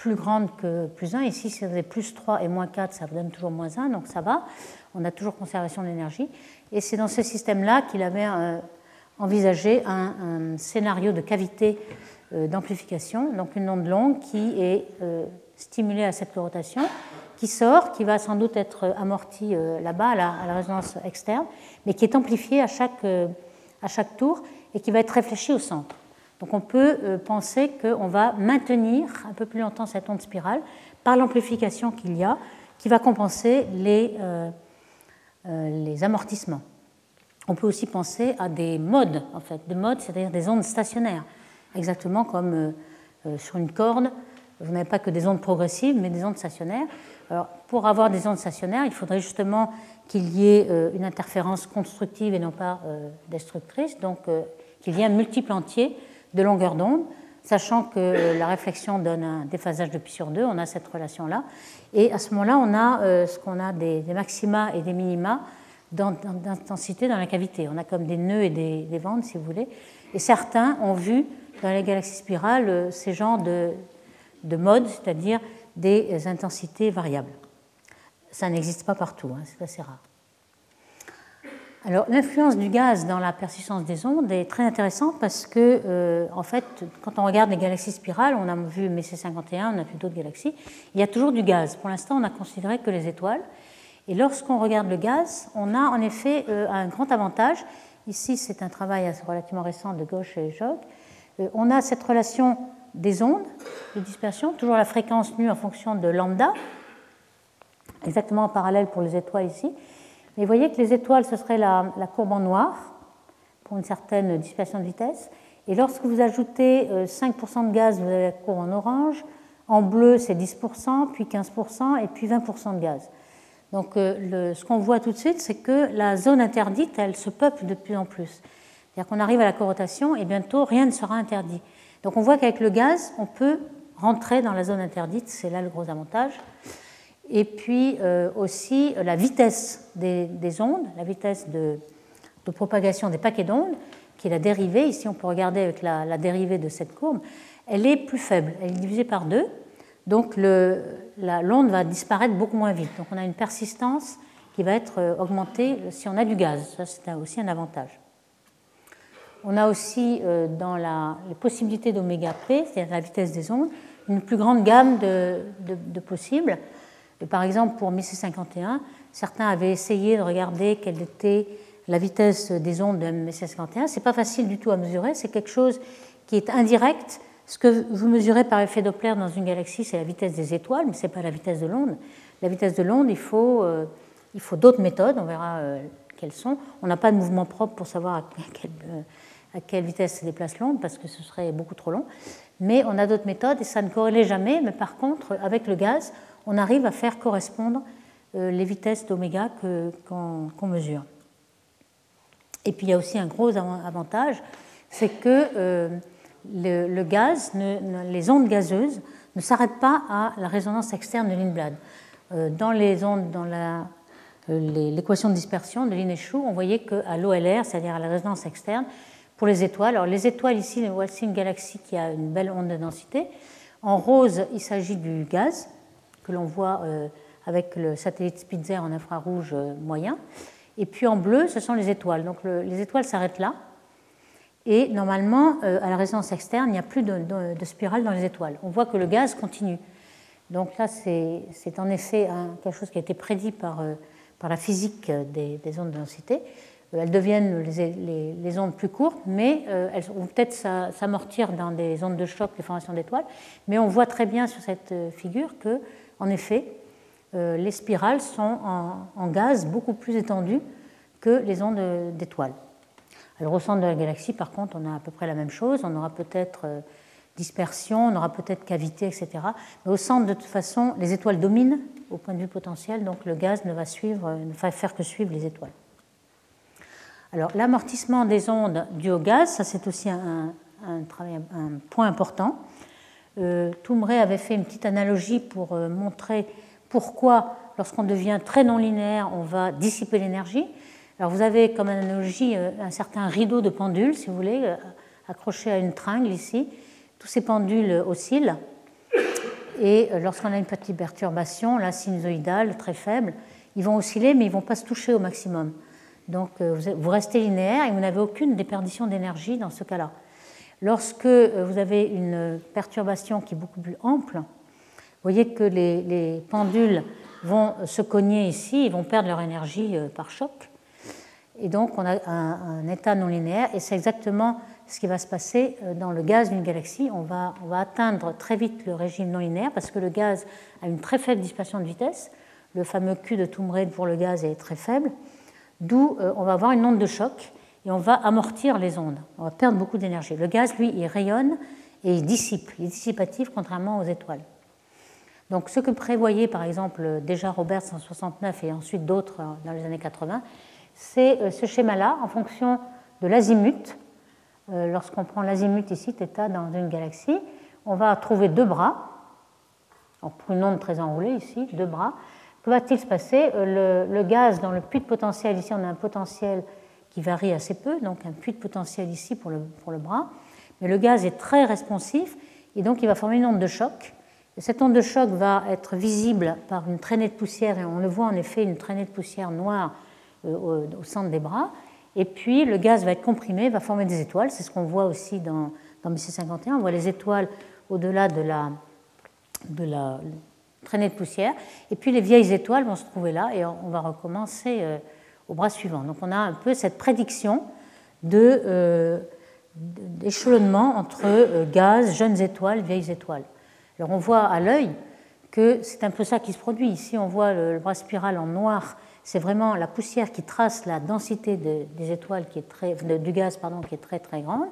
Speaker 2: plus grande que plus 1. Ici, si vous avez plus 3 et moins 4, ça vous donne toujours moins 1, donc ça va. On a toujours conservation d'énergie. Et c'est dans ce système-là qu'il avait euh, envisagé un, scénario de cavité euh, d'amplification, donc une onde longue qui est euh, stimulée à cette rotation, qui sort, qui va sans doute être amortie là-bas à la, résonance externe, mais qui est amplifiée à chaque, à chaque tour et qui va être réfléchie au centre. Donc on peut euh, penser qu'on va maintenir un peu plus longtemps cette onde spirale par l'amplification qu'il y a, qui va compenser les, euh, euh, les amortissements. On peut aussi penser à des modes, en fait, des modes, c'est-à-dire des ondes stationnaires, exactement comme sur une corde. Vous n'avez pas que des ondes progressives, mais des ondes stationnaires. Alors, pour avoir des ondes stationnaires, il faudrait justement qu'il y ait une interférence constructive et non pas destructrice, donc qu'il y ait un multiple entier de longueur d'onde, sachant que la réflexion donne un déphasage de pi sur 2, on a cette relation-là. Et à ce moment-là, on a euh, ce qu'on a des, maxima et des minima d'intensité dans la cavité. On a comme des nœuds et des, des ventes, si vous voulez. Et certains ont vu dans les galaxies spirales euh, ces genres de, de modes, c'est-à-dire des intensités variables. Ça n'existe pas partout, hein, c'est assez rare. Alors, l'influence du gaz dans la persistance des ondes est très intéressante parce que, euh, en fait, quand on regarde les galaxies spirales, on a vu MEC51, on a vu d'autres galaxies, il y a toujours du gaz. Pour l'instant, on n'a considéré que les étoiles. Et lorsqu'on regarde le gaz, on a en effet euh, un grand avantage. Ici, c'est un travail relativement récent de Gauche et Jog. Euh, on a cette relation des ondes de dispersion, toujours la fréquence nue en fonction de lambda, exactement en parallèle pour les étoiles ici. Mais vous voyez que les étoiles, ce serait la, courbe en noir pour une certaine dispersion de vitesse. Et lorsque vous ajoutez 5% euh, de gaz, vous avez la courbe en orange. En bleu, c'est 10%, puis 15%, et puis 20% de gaz. Donc euh, ce qu'on voit tout de suite, c'est que la zone interdite, elle se peuple de plus en plus. C'est-à-dire qu'on arrive à la corotation et bientôt rien ne sera interdit. Donc on voit qu'avec le gaz, on peut rentrer dans la zone interdite, c'est là le gros avantage. Et puis euh, aussi la vitesse des, ondes, la vitesse de, propagation des paquets d'ondes, qui est la dérivée, ici on peut regarder avec la, dérivée de cette courbe, elle est plus faible, elle est divisée par deux, donc l'onde va disparaître beaucoup moins vite. Donc on a une persistance qui va être euh, augmentée si on a du gaz, ça c'est aussi un avantage. On a aussi euh, dans les possibilités d'oméga P, c'est-à-dire la vitesse des ondes, une plus grande gamme de, possibles par exemple, pour Missy 51, certains avaient essayé de regarder quelle était la vitesse des ondes de Missy 51. Ce n'est pas facile du tout à mesurer, c'est quelque chose qui est indirect. Ce que vous mesurez par effet Doppler dans une galaxie, c'est la vitesse des étoiles, mais ce n'est pas la vitesse de l'onde. La vitesse de l'onde, il faut, euh, d'autres méthodes, on verra euh, quelles sont. On n'a pas de mouvement propre pour savoir à quelle, euh, à quelle vitesse se déplace l'onde, parce que ce serait beaucoup trop long. Mais on a d'autres méthodes et ça ne corrélait jamais. Mais par contre, avec le gaz, on arrive à faire correspondre euh, les vitesses d'oméga qu'on mesure. Et puis il y a aussi un gros avantage, c'est que euh, le, gaz, les ondes gazeuses ne s'arrêtent pas à la résonance externe de Lindblad. Euh, dans les ondes, dans l'équation de dispersion de Linéchou, on voyait qu'à l'OLR, c'est-à-dire à la résonance externe, pour les étoiles, alors les étoiles ici, voici une galaxie qui a une belle onde de densité. En rose, il s'agit du gaz, que l'on voit euh, avec le satellite Spitzer en infrarouge euh, moyen. Et puis en bleu, ce sont les étoiles. Donc les étoiles s'arrêtent là. Et normalement, euh, à la résonance externe, il n'y a plus de, spirale dans les étoiles. On voit que le gaz continue. Donc là, c'est en effet quelque chose qui a été prédit par, par la physique des, ondes de densité. Elles deviennent les, ondes plus courtes, mais elles vont peut-être s'amortir dans des ondes de choc, les formations d'étoiles. Mais on voit très bien sur cette figure que en effet, euh, les spirales sont en, gaz beaucoup plus étendues que les ondes d'étoiles. Alors au centre de la galaxie, par contre, on a à peu près la même chose. On aura peut-être euh, dispersion, on aura peut-être cavité, etc. Mais au centre, de toute façon, les étoiles dominent au point de vue potentiel, donc le gaz ne va, suivre, ne va faire que suivre les étoiles. Alors l'amortissement des ondes dû au gaz, ça c'est aussi un, point important. Euh, Toumré avait fait une petite analogie pour euh, montrer pourquoi, lorsqu'on devient très non linéaire, on va dissiper l'énergie. Alors vous avez comme analogie euh, un certain rideau de pendules, si vous voulez, accroché à une tringle ici. Tous ces pendules oscillent. et lorsqu'on a une petite perturbation, la sinusoïdale, très faible, ils vont osciller, mais ils ne vont pas se toucher au maximum. Donc vous restez linéaire et vous n'avez aucune déperdition d'énergie dans ce cas-là. Lorsque vous avez une perturbation qui est beaucoup plus ample, vous voyez que les, pendules vont se cogner ici, ils vont perdre leur énergie par choc. Et donc on a un, état non linéaire, et c'est exactement ce qui va se passer dans le gaz d'une galaxie. On va, atteindre très vite le régime non linéaire parce que le gaz a une très faible dispersion de vitesse. Le fameux Q de Thumred pour le gaz est très faible, d'où on va avoir une onde de choc et on va amortir les ondes. On va perdre beaucoup d'énergie. Le gaz, lui, il rayonne et il dissipe. Il est dissipatif contrairement aux étoiles. Donc ce que prévoyait par exemple déjà Robert en 69 et ensuite d'autres dans les années 80, c'est euh, ce schéma-là en fonction de l'azimut. Euh, lorsqu'on prend l'azimut ici, θ dans une galaxie, on va trouver deux bras. pour une onde très enroulée ici, deux bras. Que va-t-il se passer euh, le, gaz dans le puits de potentiel, ici on a un potentiel qui varie assez peu, donc un puits de potentiel ici pour le, pour le bras. Mais le gaz est très responsif et donc il va former une onde de choc. Et cette onde de choc va être visible par une traînée de poussière, et on le voit en effet, une traînée de poussière noire euh, au, centre des bras. Et puis le gaz va être comprimé, va former des étoiles. C'est ce qu'on voit aussi dans, dans BC51. On voit les étoiles au-delà de la, de la traînée de poussière. Et puis les vieilles étoiles vont se trouver là et on va recommencer. Euh, au bras suivant. Donc on a un peu cette prédiction euh, d'échelonnement entre euh, gaz, jeunes étoiles, vieilles étoiles. Alors on voit à l'œil que c'est un peu ça qui se produit. Ici on voit le, bras spiral en noir, c'est vraiment la poussière qui trace la densité des étoiles qui est très, du gaz pardon, qui est très très grande.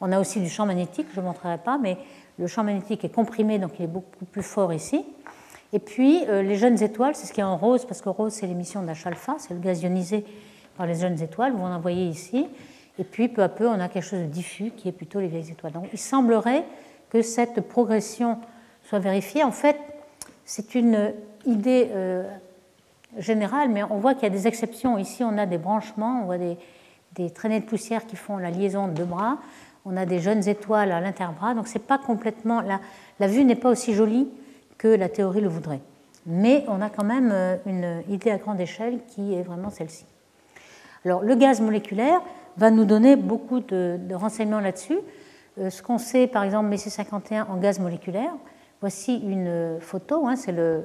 Speaker 2: On a aussi du champ magnétique, je ne montrerai pas, mais le champ magnétique est comprimé, donc il est beaucoup plus fort ici. Et puis euh, les jeunes étoiles, c'est ce qui est en rose, parce que rose c'est l'émission d'H-alpha, c'est le gaz ionisé par les jeunes étoiles, vous en voyez ici. Et puis peu à peu, on a quelque chose de diffus qui est plutôt les vieilles étoiles. Donc il semblerait que cette progression soit vérifiée. En fait, c'est une idée euh, générale, mais on voit qu'il y a des exceptions. Ici, on a des branchements, on voit des, traînées de poussière qui font la liaison de deux bras. On a des jeunes étoiles à l'interbras, donc c'est pas complètement la vue n'est pas aussi jolie que la théorie le voudrait. Mais on a quand même euh, une idée à grande échelle qui est vraiment celle-ci. Alors, le gaz moléculaire va nous donner beaucoup de, renseignements là-dessus. Euh, ce qu'on sait, par exemple, MC51 en gaz moléculaire, voici une photo, hein, c'est le,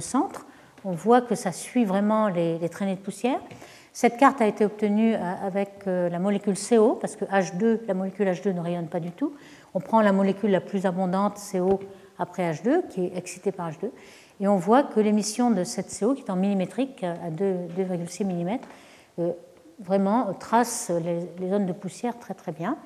Speaker 2: centre. On voit que ça suit vraiment les, les, traînées de poussière. Cette carte a été obtenue euh, avec la molécule CO, parce que H2, la molécule H2 ne rayonne pas du tout. On prend la molécule la plus abondante, CO, après H2, qui est excité par H2. Et on voit que l'émission de cette CO, qui est en millimétrique, à 2,6 mm, euh, vraiment trace les, zones de poussière très très bien.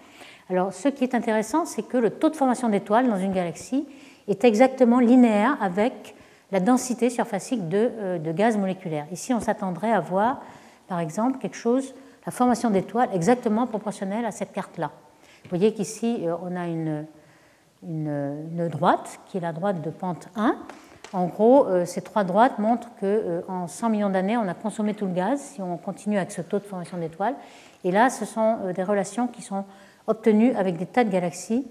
Speaker 2: Alors ce qui est intéressant, c'est que le taux de formation d'étoiles dans une galaxie est exactement linéaire avec la densité surfacique de, euh, de gaz moléculaire. Ici, on s'attendrait à voir, par exemple, quelque chose, la formation d'étoiles exactement proportionnelle à cette carte-là. Vous voyez qu'ici, euh, on a une, une, droite, qui est la droite de pente 1. En gros, euh, ces trois droites montrent qu'en 100 millions d'années, on a consommé tout le gaz si on continue avec ce taux de formation d'étoiles. Et là, ce sont euh, des relations qui sont obtenues avec des tas de galaxies.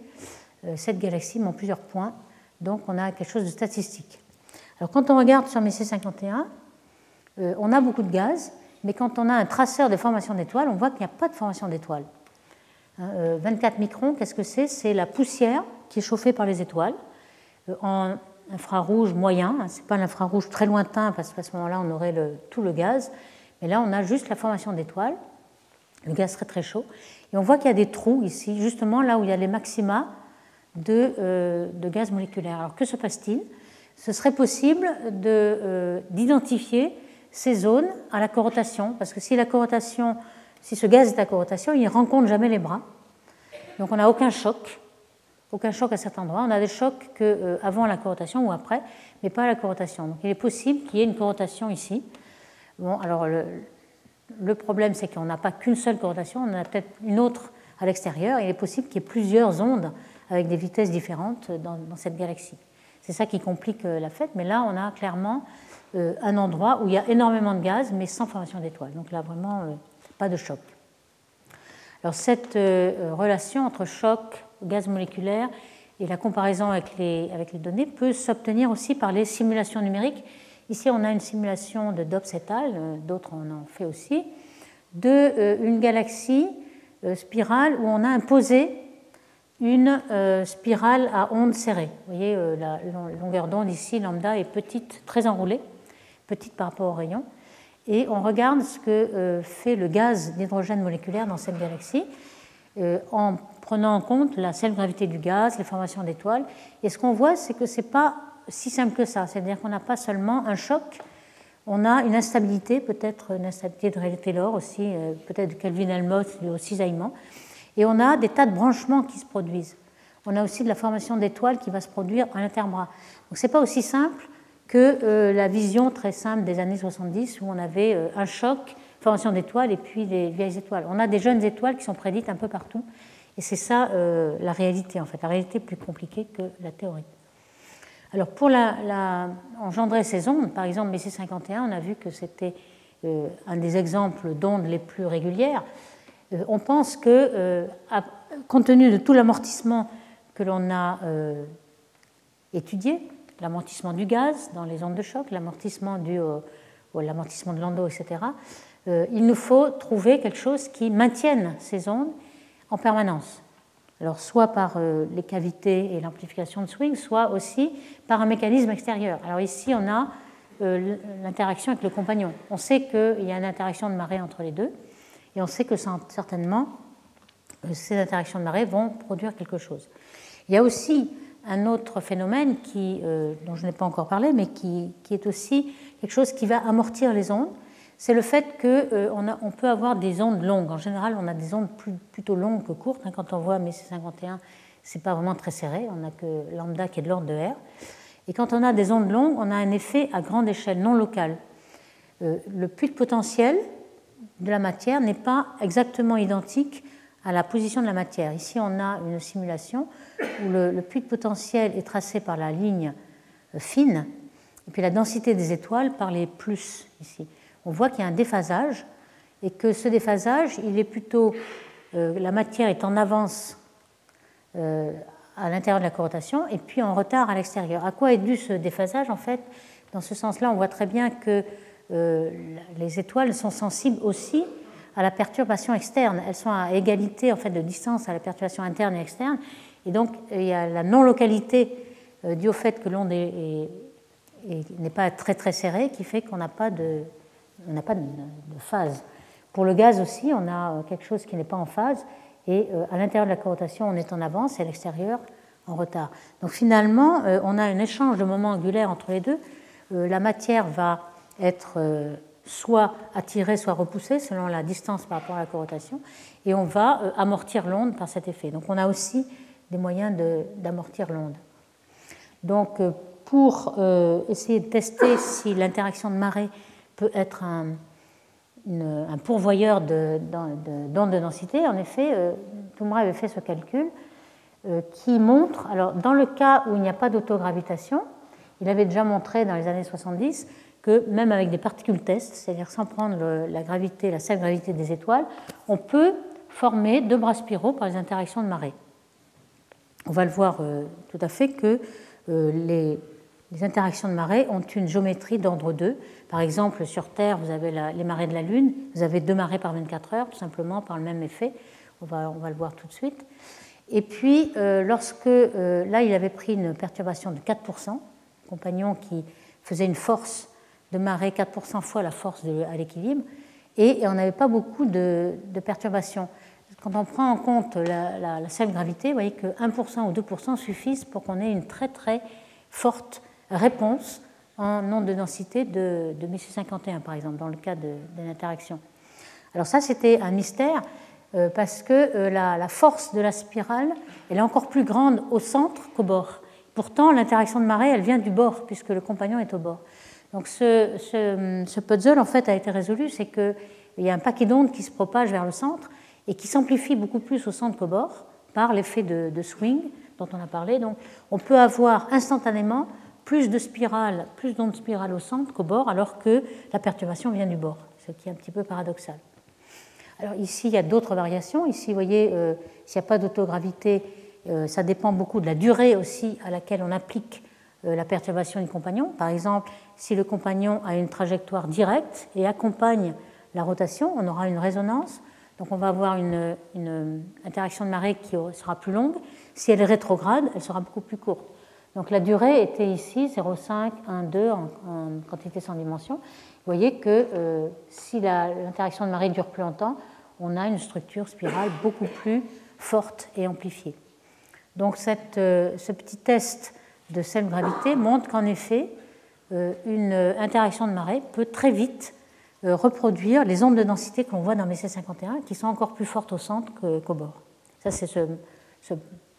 Speaker 2: Euh, cette galaxie montre plusieurs points, donc on a quelque chose de statistique. Alors quand on regarde sur Messier 51, on a beaucoup de gaz, mais quand on a un traceur de formation d'étoiles, on voit qu'il n'y a pas de formation d'étoiles. 24 microns, qu'est-ce que c'est? C'est la poussière qui est chauffé par les étoiles euh, en infrarouge moyen. Hein, Ce n'est pas l'infrarouge très lointain parce qu'à ce moment-là, on aurait tout le gaz. Mais là, on a juste la formation d'étoiles. Le gaz serait très chaud. Et on voit qu'il y a des trous ici, justement là où il y a les maxima de, euh, gaz moléculaire. Alors que se passe-t-il? Ce serait possible euh, d'identifier ces zones à la corotation, parce que si la corotation, si ce gaz est à corotation, il ne rencontre jamais les bras. Donc on n'a aucun choc aucun choc à certains endroits. On a des chocs que, euh, avant la corrotation ou après, mais pas à la corrotation. Donc il est possible qu'il y ait une corrotation ici. Bon, alors le, problème, c'est qu'on n'a pas qu'une seule corrotation, on en a peut-être une autre à l'extérieur. Il est possible qu'il y ait plusieurs ondes avec des vitesses différentes dans, cette galaxie. C'est ça qui complique euh, la fête, mais là, on a clairement euh, un endroit où il y a énormément de gaz, mais sans formation d'étoiles. Donc là, vraiment, pas de choc. Alors cette relation entre choc, gaz moléculaire Et la comparaison avec les, avec les données peut s'obtenir aussi par les simulations numériques. Ici, on a une simulation de Dobbs et euh, d'autres en ont fait aussi, de euh, une galaxie euh, spirale où on a imposé une spirale à ondes serrées. Vous voyez, la longueur d'onde ici, lambda, est petite, très enroulée, petite par rapport au rayon. Et on regarde ce que fait le gaz d'hydrogène moléculaire dans cette galaxie en prenant en compte la seule gravité du gaz, les formations d'étoiles. Et ce qu'on voit, c'est que ce n'est pas si simple que ça. C'est-à-dire qu'on n'a pas seulement un choc, on a une instabilité, peut-être une instabilité de Rayleigh-Taylor aussi, euh, peut-être de Kelvin-Helmholtz, au cisaillement. Et on a des tas de branchements qui se produisent. On a aussi de la formation d'étoiles qui va se produire à l'interbras. Donc ce n'est pas aussi simple que euh, la vision très simple des années 70 où on avait euh, un choc, formation d'étoiles et puis des vieilles étoiles. On a des jeunes étoiles qui sont prédites un peu partout. Et c'est ça la réalité, en fait. La réalité est plus compliquée que la théorie. Alors pour la, engendrer ces ondes, par exemple BC51, on a vu que c'était euh, un des exemples d'ondes les plus régulières. Euh, on pense que, euh, compte tenu de tout l'amortissement que l'on a étudié, l'amortissement du gaz dans les ondes de choc, l'amortissement du l'amortissement de Landau, etc., il nous faut trouver quelque chose qui maintienne ces ondes en permanence. Alors, soit par euh, les cavités et l'amplification de swing, soit aussi par un mécanisme extérieur. Alors ici, on a euh, l'interaction avec le compagnon. On sait qu'il y a une interaction de marée entre les deux, et on sait que certainement euh, ces interactions de marée vont produire quelque chose. Il y a aussi un autre phénomène qui, dont je n'ai pas encore parlé, mais qui, est aussi quelque chose qui va amortir les ondes c'est le fait qu'on euh, on peut avoir des ondes longues. En général, on a des ondes plutôt longues que courtes. Hein. Quand on voit Messi 51, c'est pas vraiment très serré. On n'a que lambda qui est de l'ordre de R. Et quand on a des ondes longues, on a un effet à grande échelle, non local. Euh, le puits de potentiel de la matière n'est pas exactement identique à la position de la matière. Ici, on a une simulation où le, le puits de potentiel est tracé par la ligne euh, fine, et puis la densité des étoiles par les plus ici on voit qu'il y a un déphasage et que ce déphasage, il est plutôt, euh, la matière est en avance euh, à l'intérieur de la corrotation et puis en retard à l'extérieur. À quoi est dû ce déphasage En fait, dans ce sens-là, on voit très bien que les étoiles sont sensibles aussi à la perturbation externe. Elles sont à égalité en fait de distance à la perturbation interne et externe. Et donc, il y a la non-localité due au fait que l'onde n'est pas très très serrée qui fait qu'on n'a pas de, on pas de, phase. Pour le gaz aussi, on a euh, quelque chose qui n'est pas en phase, et euh, à l'intérieur de la corrotation, on est en avance, et à l'extérieur, en retard. Donc finalement, euh, on a un échange de moments angulaires entre les deux. La matière va être soit attirée, soit repoussée, selon la distance par rapport à la corrotation, et on va amortir l'onde par cet effet. Donc on a aussi des moyens d'amortir l'onde. Donc pour essayer de tester si l'interaction de marée peut être un, pourvoyeur d'ondes de, densité. En effet, euh, avait fait ce calcul euh, qui montre, alors dans le cas où il n'y a pas d'autogravitation, il avait déjà montré dans les années 70 que même avec des particules test, c'est-à-dire sans prendre la gravité, la seule gravité des étoiles, on peut former deux bras spiraux par les interactions de marée. On va le voir euh, tout à fait que euh, les, interactions de marée ont une géométrie d'ordre 2. Par exemple, sur Terre, vous avez les marées de la Lune, vous avez deux marées par 24 heures, tout simplement par le même effet. On va, on va le voir tout de suite. Et puis, euh, lorsque, là, il avait pris une perturbation de 4%, compagnon qui faisait une force de marée 4% fois la force à l'équilibre, et, on n'avait pas beaucoup de, perturbations. Quand on prend en compte la, seule gravité, vous voyez que 1% ou 2% suffisent pour qu'on ait une très très forte réponse en nombre de densité de, de 51 par exemple, dans le cas d'une interaction. Alors ça, c'était un mystère euh, parce que euh, la, force de la spirale elle est encore plus grande au centre qu'au bord. Pourtant, l'interaction de marée, elle vient du bord, puisque le compagnon est au bord. Donc ce, puzzle, en fait, a été résolu, c'est qu'il y a un paquet d'ondes qui se propage vers le centre et qui s'amplifie beaucoup plus au centre qu'au bord par l'effet de, swing dont on a parlé. Donc on peut avoir instantanément plus de spirales, plus d'ondes spirales au centre qu'au bord, alors que la perturbation vient du bord, ce qui est un petit peu paradoxal. Alors ici, il y a d'autres variations. Ici, vous voyez, euh, s'il n'y a pas d'autogravité, ça dépend beaucoup de la durée aussi à laquelle on applique la perturbation du compagnon. Par exemple, si le compagnon a une trajectoire directe et accompagne la rotation, on aura une résonance. Donc on va avoir une, interaction de marée qui sera plus longue. Si elle est rétrograde, elle sera beaucoup plus courte. Donc la durée était ici 0,5, 1, 2 en, quantité sans dimension. Vous voyez que euh, si l'interaction de marée dure plus longtemps, on a une structure spirale beaucoup plus forte et amplifiée. Donc euh, ce petit test de cette gravité montre qu'en effet, euh, une interaction de marée peut très vite euh, reproduire les ondes de densité qu'on voit dans mes C51, qui sont encore plus fortes au centre qu'au bord. Ça, c'est ce,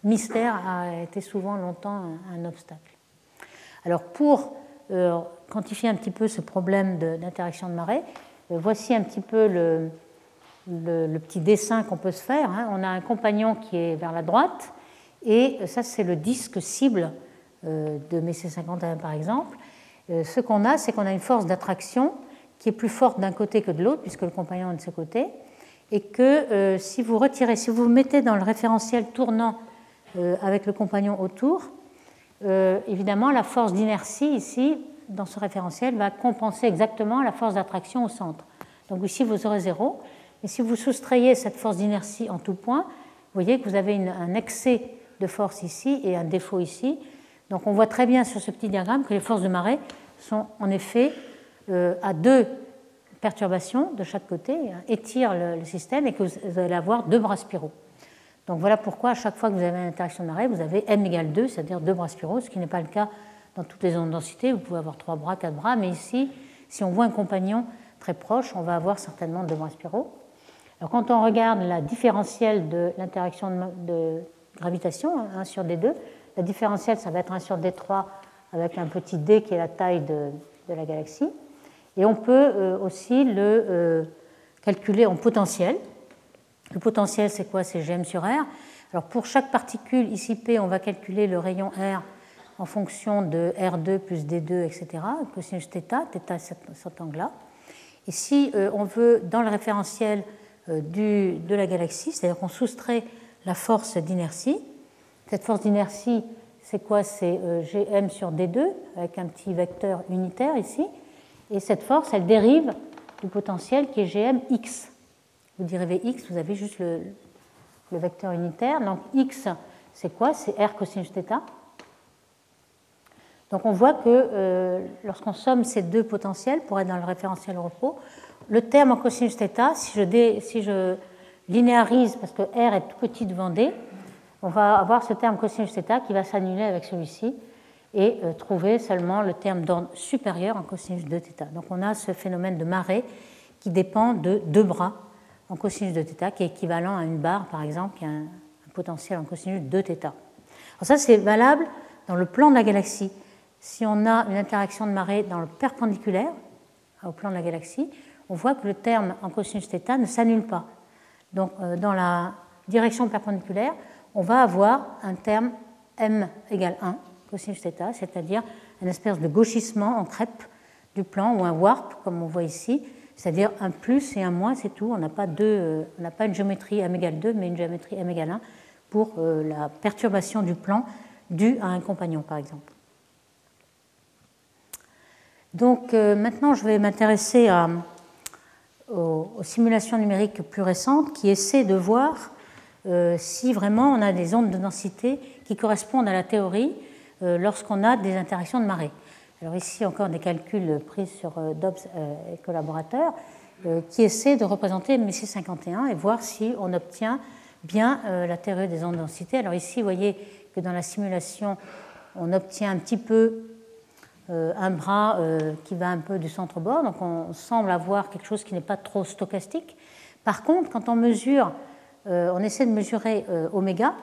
Speaker 2: mystère a été souvent longtemps un, obstacle. Alors, pour euh, quantifier un petit peu ce problème d'interaction de, marée, voici un petit peu le, le, petit dessin qu'on peut se faire. Hein. On a un compagnon qui est vers la droite, et ça, c'est le disque cible de mes C51, par exemple. ce qu'on a, c'est qu'on a une force d'attraction qui est plus forte d'un côté que de l'autre, puisque le compagnon est de ce côté, et que euh, si vous retirez, si vous, mettez dans le référentiel tournant euh, avec le compagnon autour, euh, évidemment, la force d'inertie ici, dans ce référentiel, va compenser exactement la force d'attraction au centre. Donc ici, vous aurez zéro. Et si vous soustrayez cette force d'inertie en tout point, vous voyez que vous avez un excès de force ici et un défaut ici. Donc on voit très bien sur ce petit diagramme que les forces de marée sont en effet euh, à deux perturbations de chaque côté, étire le, système et que vous allez avoir deux bras spiraux. Donc voilà pourquoi à chaque fois que vous avez une interaction de marée, vous avez m égale 2, c'est-à-dire deux bras spiraux, ce qui n'est pas le cas dans toutes les ondes de densité. Vous pouvez avoir trois bras, quatre bras, mais ici, si on voit un compagnon très proche, on va avoir certainement deux bras spiraux. Alors quand on regarde la différentielle de l'interaction de, gravitation, 1 sur D2, la différentielle, ça va être 1 sur D3 avec un petit d qui est la taille de la galaxie. Et on peut euh, aussi le euh, calculer en potentiel. Le potentiel, c'est quoi? C'est gm sur r. Alors pour chaque particule, ici P, on va calculer le rayon R en fonction de R2 plus D2, etc., cosinus θ, θ cet angle-là. Et si euh, on veut, dans le référentiel du, de la galaxie, c'est-à-dire qu'on soustrait la force d'inertie, cette force d'inertie, c'est quoi? C'est Gm sur D2, avec un petit vecteur unitaire ici. Et cette force, elle dérive du potentiel qui est Gmx. Vous dérivez x, vous avez juste le, vecteur unitaire. Donc x, c'est quoi? C'est r cosinus θ. Donc on voit que euh, lorsqu'on somme ces deux potentiels pour être dans le référentiel repos, le terme en cosinus θ, si je linéarise, parce que r est tout petit devant d, on va avoir ce terme cosinus θ qui va s'annuler avec celui-ci et euh, trouver seulement le terme d'ordre supérieur en cosinus de θ. Donc on a ce phénomène de marée qui dépend de deux bras en cosinus de θ, qui est équivalent à une barre, par exemple, qui a un, potentiel en cosinus de θ. Alors ça, c'est valable dans le plan de la galaxie. Si on a une interaction de marée dans le perpendiculaire au plan de la galaxie, on voit que le terme en cosinus θ ne s'annule pas. Donc euh, dans la direction perpendiculaire, on va avoir un terme m égale 1 cosinus θ, c'est-à-dire une espèce de gauchissement en crêpe du plan ou un warp, comme on voit ici, c'est-à-dire un plus et un moins, c'est tout. On n'a pas, euh, pas une géométrie m égale 2, mais une géométrie m égale 1 pour euh, la perturbation du plan due à un compagnon, par exemple. Donc euh, maintenant, je vais m'intéresser aux, simulations numériques plus récentes qui essaient de voir si vraiment on a des ondes de densité qui correspondent à la théorie euh, lorsqu'on a des interactions de marée. Alors ici encore des calculs pris sur euh, Dobbs euh, et collaborateurs qui essaient de représenter Messi 51 et voir si on obtient bien la théorie des ondes de densité. Alors ici, vous voyez que dans la simulation, on obtient un petit peu un bras qui va un peu du centre-bord, donc on semble avoir quelque chose qui n'est pas trop stochastique. Par contre, quand on mesure, on essaie de mesurer oméga,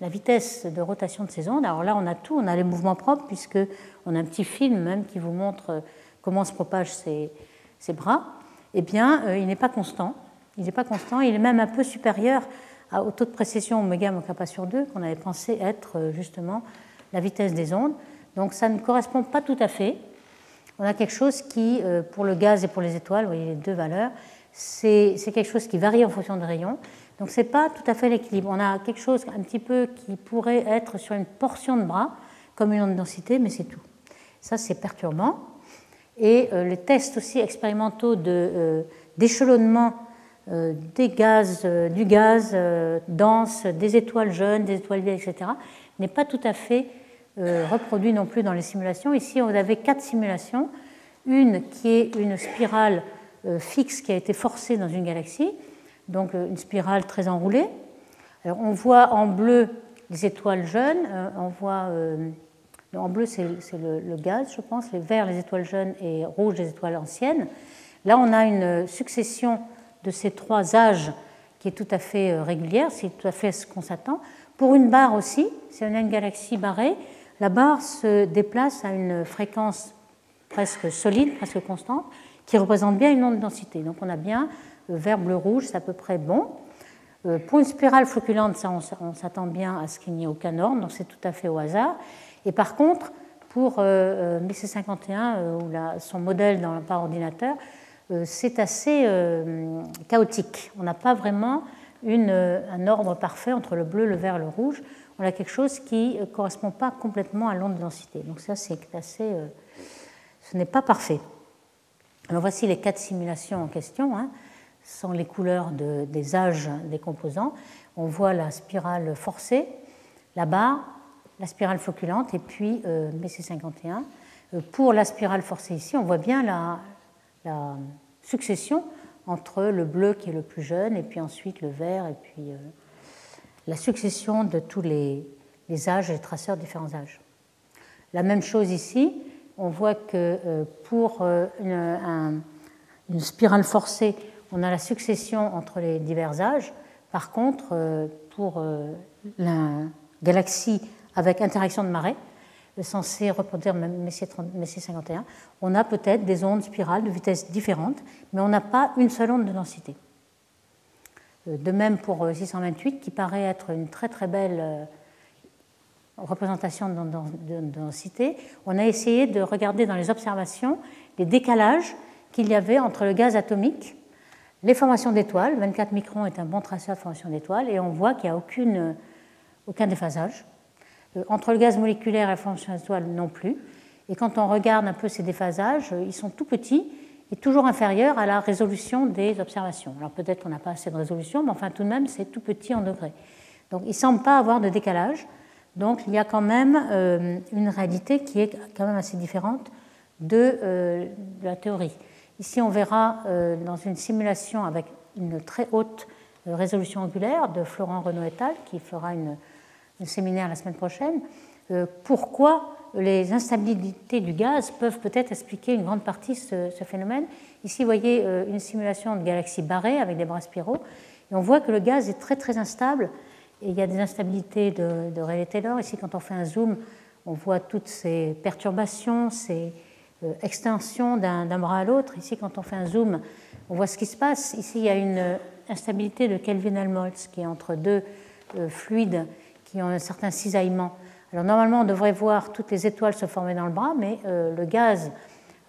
Speaker 2: la vitesse de rotation de ces ondes. Alors là, on a tout, on a les mouvements propres, puisqu'on a un petit film même qui vous montre euh, comment se propagent ces, bras. Eh bien, euh, il n'est pas constant. Il n'est pas constant, il est même un peu supérieur au taux de précession oméga moins kappa sur 2 qu'on avait pensé être euh, justement la vitesse des ondes. Donc ça ne correspond pas tout à fait. On a quelque chose qui, pour le gaz et pour les étoiles, vous voyez les deux valeurs, c'est quelque chose qui varie en fonction des rayons. Donc ce n'est pas tout à fait l'équilibre. On a quelque chose un petit peu qui pourrait être sur une portion de bras, comme une onde de densité, mais c'est tout. Ça, c'est perturbant. Et euh, les tests aussi expérimentaux euh, d'échelonnement euh, des gaz, du gaz dense, des étoiles jeunes, des étoiles vieilles, etc., n'est pas tout à fait reproduit non plus dans les simulations. Ici, on avait quatre simulations. Une qui est une spirale fixe qui a été forcée dans une galaxie, donc une spirale très enroulée. Alors, on voit en bleu les étoiles jeunes, on voit en bleu, c'est le, gaz, je pense, les verts, les étoiles jeunes et rouges, les étoiles anciennes. Là, on a une succession de ces trois âges qui est tout à fait euh, régulière, c'est tout à fait ce qu'on s'attend. Pour une barre aussi, si on a une galaxie barrée, la barre se déplace à une fréquence presque solide, presque constante, qui représente bien une onde de densité. Donc on a bien euh, vert, bleu, rouge, c'est à peu près bon. Euh, pour une spirale floculante, ça, on s'attend bien à ce qu'il n'y ait aucun ordre, donc c'est tout à fait au hasard. Et par contre, pour euh, euh, MC51, euh, ou son modèle dans, par ordinateur, c'est assez chaotique. On n'a pas vraiment un ordre parfait entre le bleu, le vert le rouge. On a quelque chose qui ne correspond pas complètement à l'onde de densité. Donc ça, c'est assez... ce n'est pas parfait. Alors voici les quatre simulations en question, hein, sans les couleurs des âges des composants. On voit la spirale forcée, barre, la spirale floculante et puis euh, BC51. Euh, pour la spirale forcée ici, on voit bien la, succession entre le bleu qui est le plus jeune et puis ensuite le vert et puis euh, la succession de tous les, âges les traceurs de différents âges. La même chose ici, on voit que pour une, une, spirale forcée, on a la succession entre les divers âges. Par contre, pour la galaxie avec interaction de marée, censé reproduire Messier, 51, on a peut-être des ondes spirales de vitesse différentes, mais on n'a pas une seule onde de densité. Euh, de même pour 628, euh, qui paraît être une très très belle euh, représentation de densité, on a essayé de regarder dans les observations les décalages qu'il y avait entre le gaz atomique, les formations d'étoiles, 24 microns est un bon traceur de formation d'étoiles, et on voit qu'il n'y a aucune, aucun déphasage. Euh, entre le gaz moléculaire et la formation d'étoiles non plus. Et quand on regarde un peu ces déphasages, euh, ils sont tout petits et toujours inférieurs à la résolution des observations. Alors peut-être qu'on n'a pas assez de résolution, mais enfin tout de même, c'est tout petit en degrés. Donc il ne semble pas avoir de décalage. Donc il y a quand même euh, une réalité qui est quand même assez différente de, la théorie. Ici, on verra dans une simulation avec une très haute résolution angulaire de Florent Renaud et al., qui fera une le séminaire la semaine prochaine, euh, pourquoi les instabilités du gaz peuvent peut-être expliquer une grande partie de ce, phénomène. Ici, vous voyez euh, une simulation de galaxies barrées avec des bras spiraux, et on voit que le gaz est très très instable, et il y a des instabilités de, de Rayleigh-Taylor. Ici, quand on fait un zoom, on voit toutes ces perturbations, ces euh, extensions d'un bras à l'autre. Ici, quand on fait un zoom, on voit ce qui se passe. Ici, il y a une instabilité de Kelvin-Helmholtz qui est entre deux fluides qui ont un certain cisaillement. Alors normalement, on devrait voir toutes les étoiles se former dans le bras, mais euh, le gaz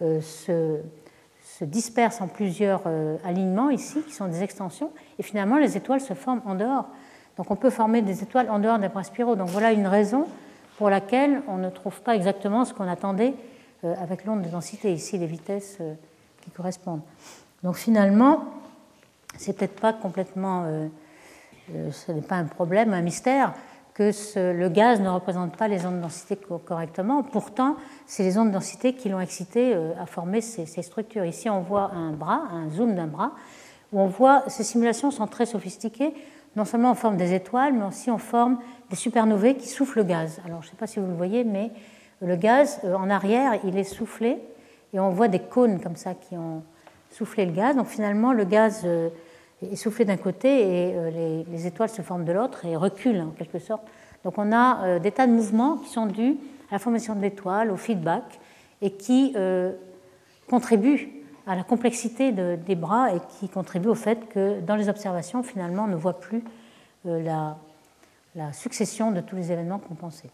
Speaker 2: euh, se, se, disperse en plusieurs euh, alignements ici, qui sont des extensions, et finalement les étoiles se forment en dehors. Donc on peut former des étoiles en dehors des bras spiraux. Donc voilà une raison pour laquelle on ne trouve pas exactement ce qu'on attendait avec l'onde de densité, ici les vitesses qui correspondent. Donc finalement, c'est peut-être pas complètement, ce n'est pas un problème, un mystère que le gaz ne représente pas les ondes de densité correctement. Pourtant, c'est les ondes de densité qui l'ont excité euh, à former ces, structures. Ici, on voit un bras, un zoom d'un bras, où on voit ces simulations sont très sophistiquées, non seulement en forme des étoiles, mais aussi en forme des supernovae qui soufflent le gaz. Alors, je ne sais pas si vous le voyez, mais le gaz, euh, en arrière, il est soufflé, et on voit des cônes comme ça qui ont soufflé le gaz. Donc, finalement, le gaz euh, est soufflé d'un côté et euh, les, étoiles se forment de l'autre et reculent en quelque sorte. Donc on a des tas de mouvements qui sont dus à la formation de l'étoile, au feedback, et qui contribuent à la complexité des bras et qui contribuent au fait que dans les observations, finalement, on ne voit plus la, la, succession de tous les événements qu'on pensait.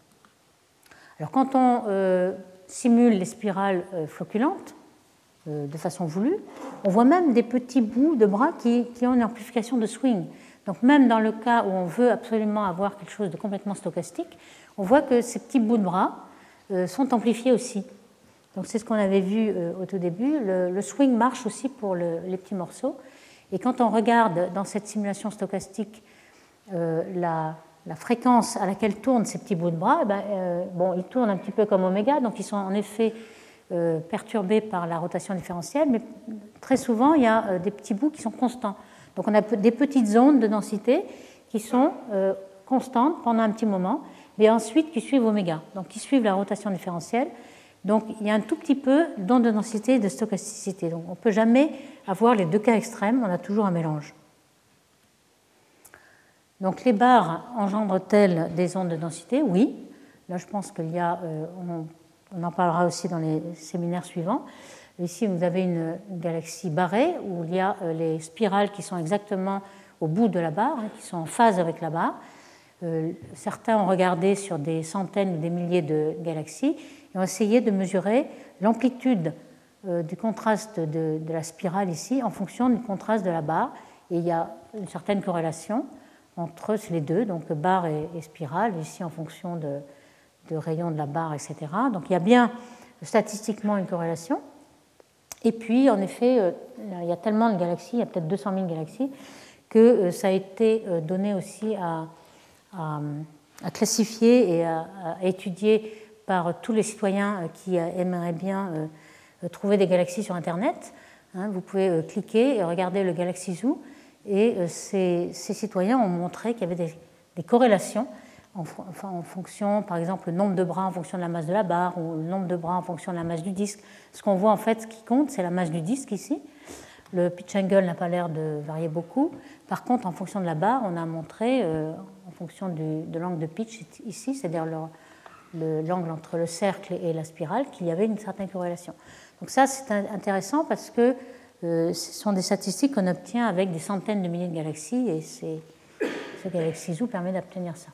Speaker 2: Alors quand on simule les spirales floculantes, euh, de façon voulue. On voit même des petits bouts de bras qui, ont une amplification de swing. Donc même dans le cas où on veut absolument avoir quelque chose de complètement stochastique, on voit que ces petits bouts de bras euh, sont amplifiés aussi. Donc c'est ce qu'on avait vu euh, au tout début. Le, swing marche aussi pour les petits morceaux. Et quand on regarde dans cette simulation stochastique euh, la, fréquence à laquelle tournent ces petits bouts de bras, eh ben, bon, ils tournent un petit peu comme oméga, donc ils sont en effet perturbés par la rotation différentielle, mais très souvent il y a des petits bouts qui sont constants. Donc on a des petites zones de densité qui sont constantes pendant un petit moment mais ensuite qui suivent oméga, donc qui suivent la rotation différentielle. Donc il y a un tout petit peu d'onde de densité et de stochasticité. Donc on ne peut jamais avoir les deux cas extrêmes, on a toujours un mélange. Donc les barres engendrent-elles des ondes de densité? Oui. Là je pense qu'il y a, euh, on, en parlera aussi dans les séminaires suivants. Ici vous avez une, galaxie barrée où il y a euh, les spirales qui sont exactement au bout de la barre, qui sont en phase avec la barre. Euh, certains ont regardé sur des centaines ou des milliers de galaxies et ont essayé de mesurer l'amplitude du contraste de, la spirale ici en fonction du contraste de la barre. Et il y a une certaine corrélation entre les deux, donc barre et, spirale, ici en fonction de, rayons de la barre, etc. Donc il y a bien statistiquement une corrélation. Et puis, en effet, euh, il y a tellement de galaxies, il y a peut-être 200 000 galaxies, que ça a été donné aussi à, à, classifier et à, étudier par tous les citoyens euh, qui aimeraient bien euh, trouver des galaxies sur Internet. Hein. vous pouvez euh, cliquer et regarder le Galaxy Zoo. Et ces, citoyens ont montré qu'il y avait des, corrélations en, en, fonction, par exemple, le nombre de bras en fonction de la masse de la barre ou le nombre de bras en fonction de la masse du disque. Ce qu'on voit en fait, ce qui compte, c'est la masse du disque ici. Le pitch angle n'a pas l'air de varier beaucoup. Par contre, en fonction de la barre, on a montré, fonction de l'angle de pitch ici, c'est-à-dire l'angle entre le cercle et la spirale, qu'il y avait une certaine corrélation. Donc ça, c'est intéressant parce que euh, ce sont des statistiques qu'on obtient avec des centaines de milliers de galaxies et ce Galaxy Zoo permet d'obtenir ça.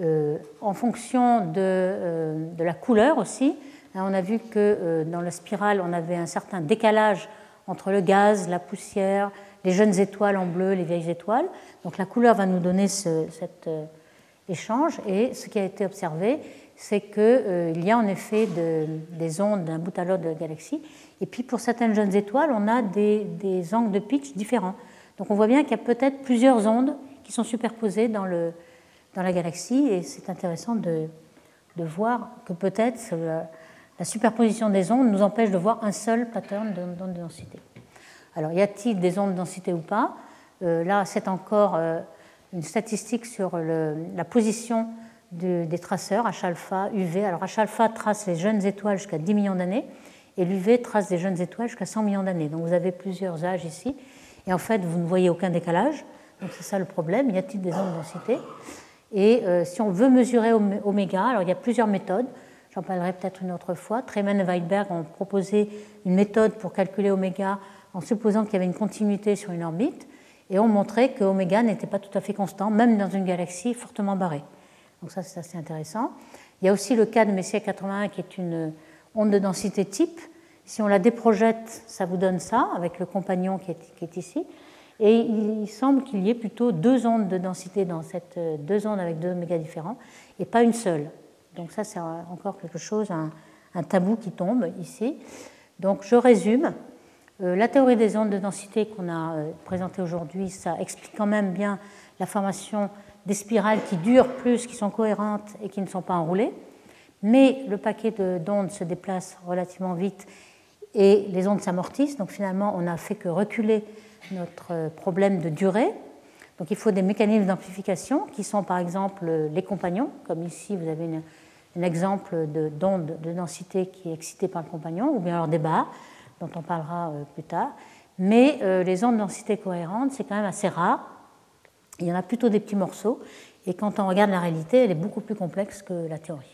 Speaker 2: Euh, en fonction de, euh, de, la couleur aussi, hein, on a vu que dans la spirale, on avait un certain décalage entre le gaz, la poussière, les jeunes étoiles en bleu, les vieilles étoiles. Donc la couleur va nous donner cet euh, échange. Et ce qui a été observé, c'est qu'il euh, y a en effet des ondes d'un bout à l'autre de la galaxie. Et puis pour certaines jeunes étoiles, on a des, angles de pitch différents. Donc on voit bien qu'il y a peut-être plusieurs ondes qui sont superposées dans, la galaxie. Et c'est intéressant de, voir que peut-être la, la superposition des ondes nous empêche de voir un seul pattern d'onde de densité. Alors, y a-t-il des ondes de densité ou pas? Euh, Là, c'est encore euh, une statistique sur la position des traceurs H-alpha, UV. Alors, H-alpha trace les jeunes étoiles jusqu'à 10 millions d'années et l'UV trace des jeunes étoiles jusqu'à 100 millions d'années. Donc, vous avez plusieurs âges ici et en fait, vous ne voyez aucun décalage. Donc, c'est ça le problème. Y a-t-il des ondes de densité Et euh, si on veut mesurer oméga, alors il y a plusieurs méthodes. J'en parlerai peut-être une autre fois. Treman et Weidberg ont proposé une méthode pour calculer oméga en supposant qu'il y avait une continuité sur une orbite, et ont montré que oméga n'était pas tout à fait constant, même dans une galaxie fortement barrée. Donc ça, c'est assez intéressant. Il y a aussi le cas de Messier 81 qui est une onde de densité type. Si on la déprojette, ça vous donne ça, avec le compagnon qui est, ici. Et il semble qu'il y ait plutôt deux ondes de densité dans cette deux ondes avec deux oméga différents, et pas une seule. Donc ça, c'est encore quelque chose, un, un tabou qui tombe ici. Donc je résume. Euh, la théorie des ondes de densité qu'on a euh, présentée aujourd'hui, ça explique quand même bien la formation des spirales qui durent plus, qui sont cohérentes et qui ne sont pas enroulées. Mais le paquet d'ondes se déplace relativement vite et les ondes s'amortissent. Donc finalement, on n'a fait que reculer notre euh, problème de durée. Donc il faut des mécanismes d'amplification qui sont par exemple les compagnons, comme ici vous avez un exemple d'onde de, densité qui est excitée par le compagnon, ou bien alors des dont on parlera euh, plus tard. Mais euh, les ondes de densité cohérente, c'est quand même assez rare. Il y en a plutôt des petits morceaux. Et quand on regarde la réalité, elle est beaucoup plus complexe que la théorie.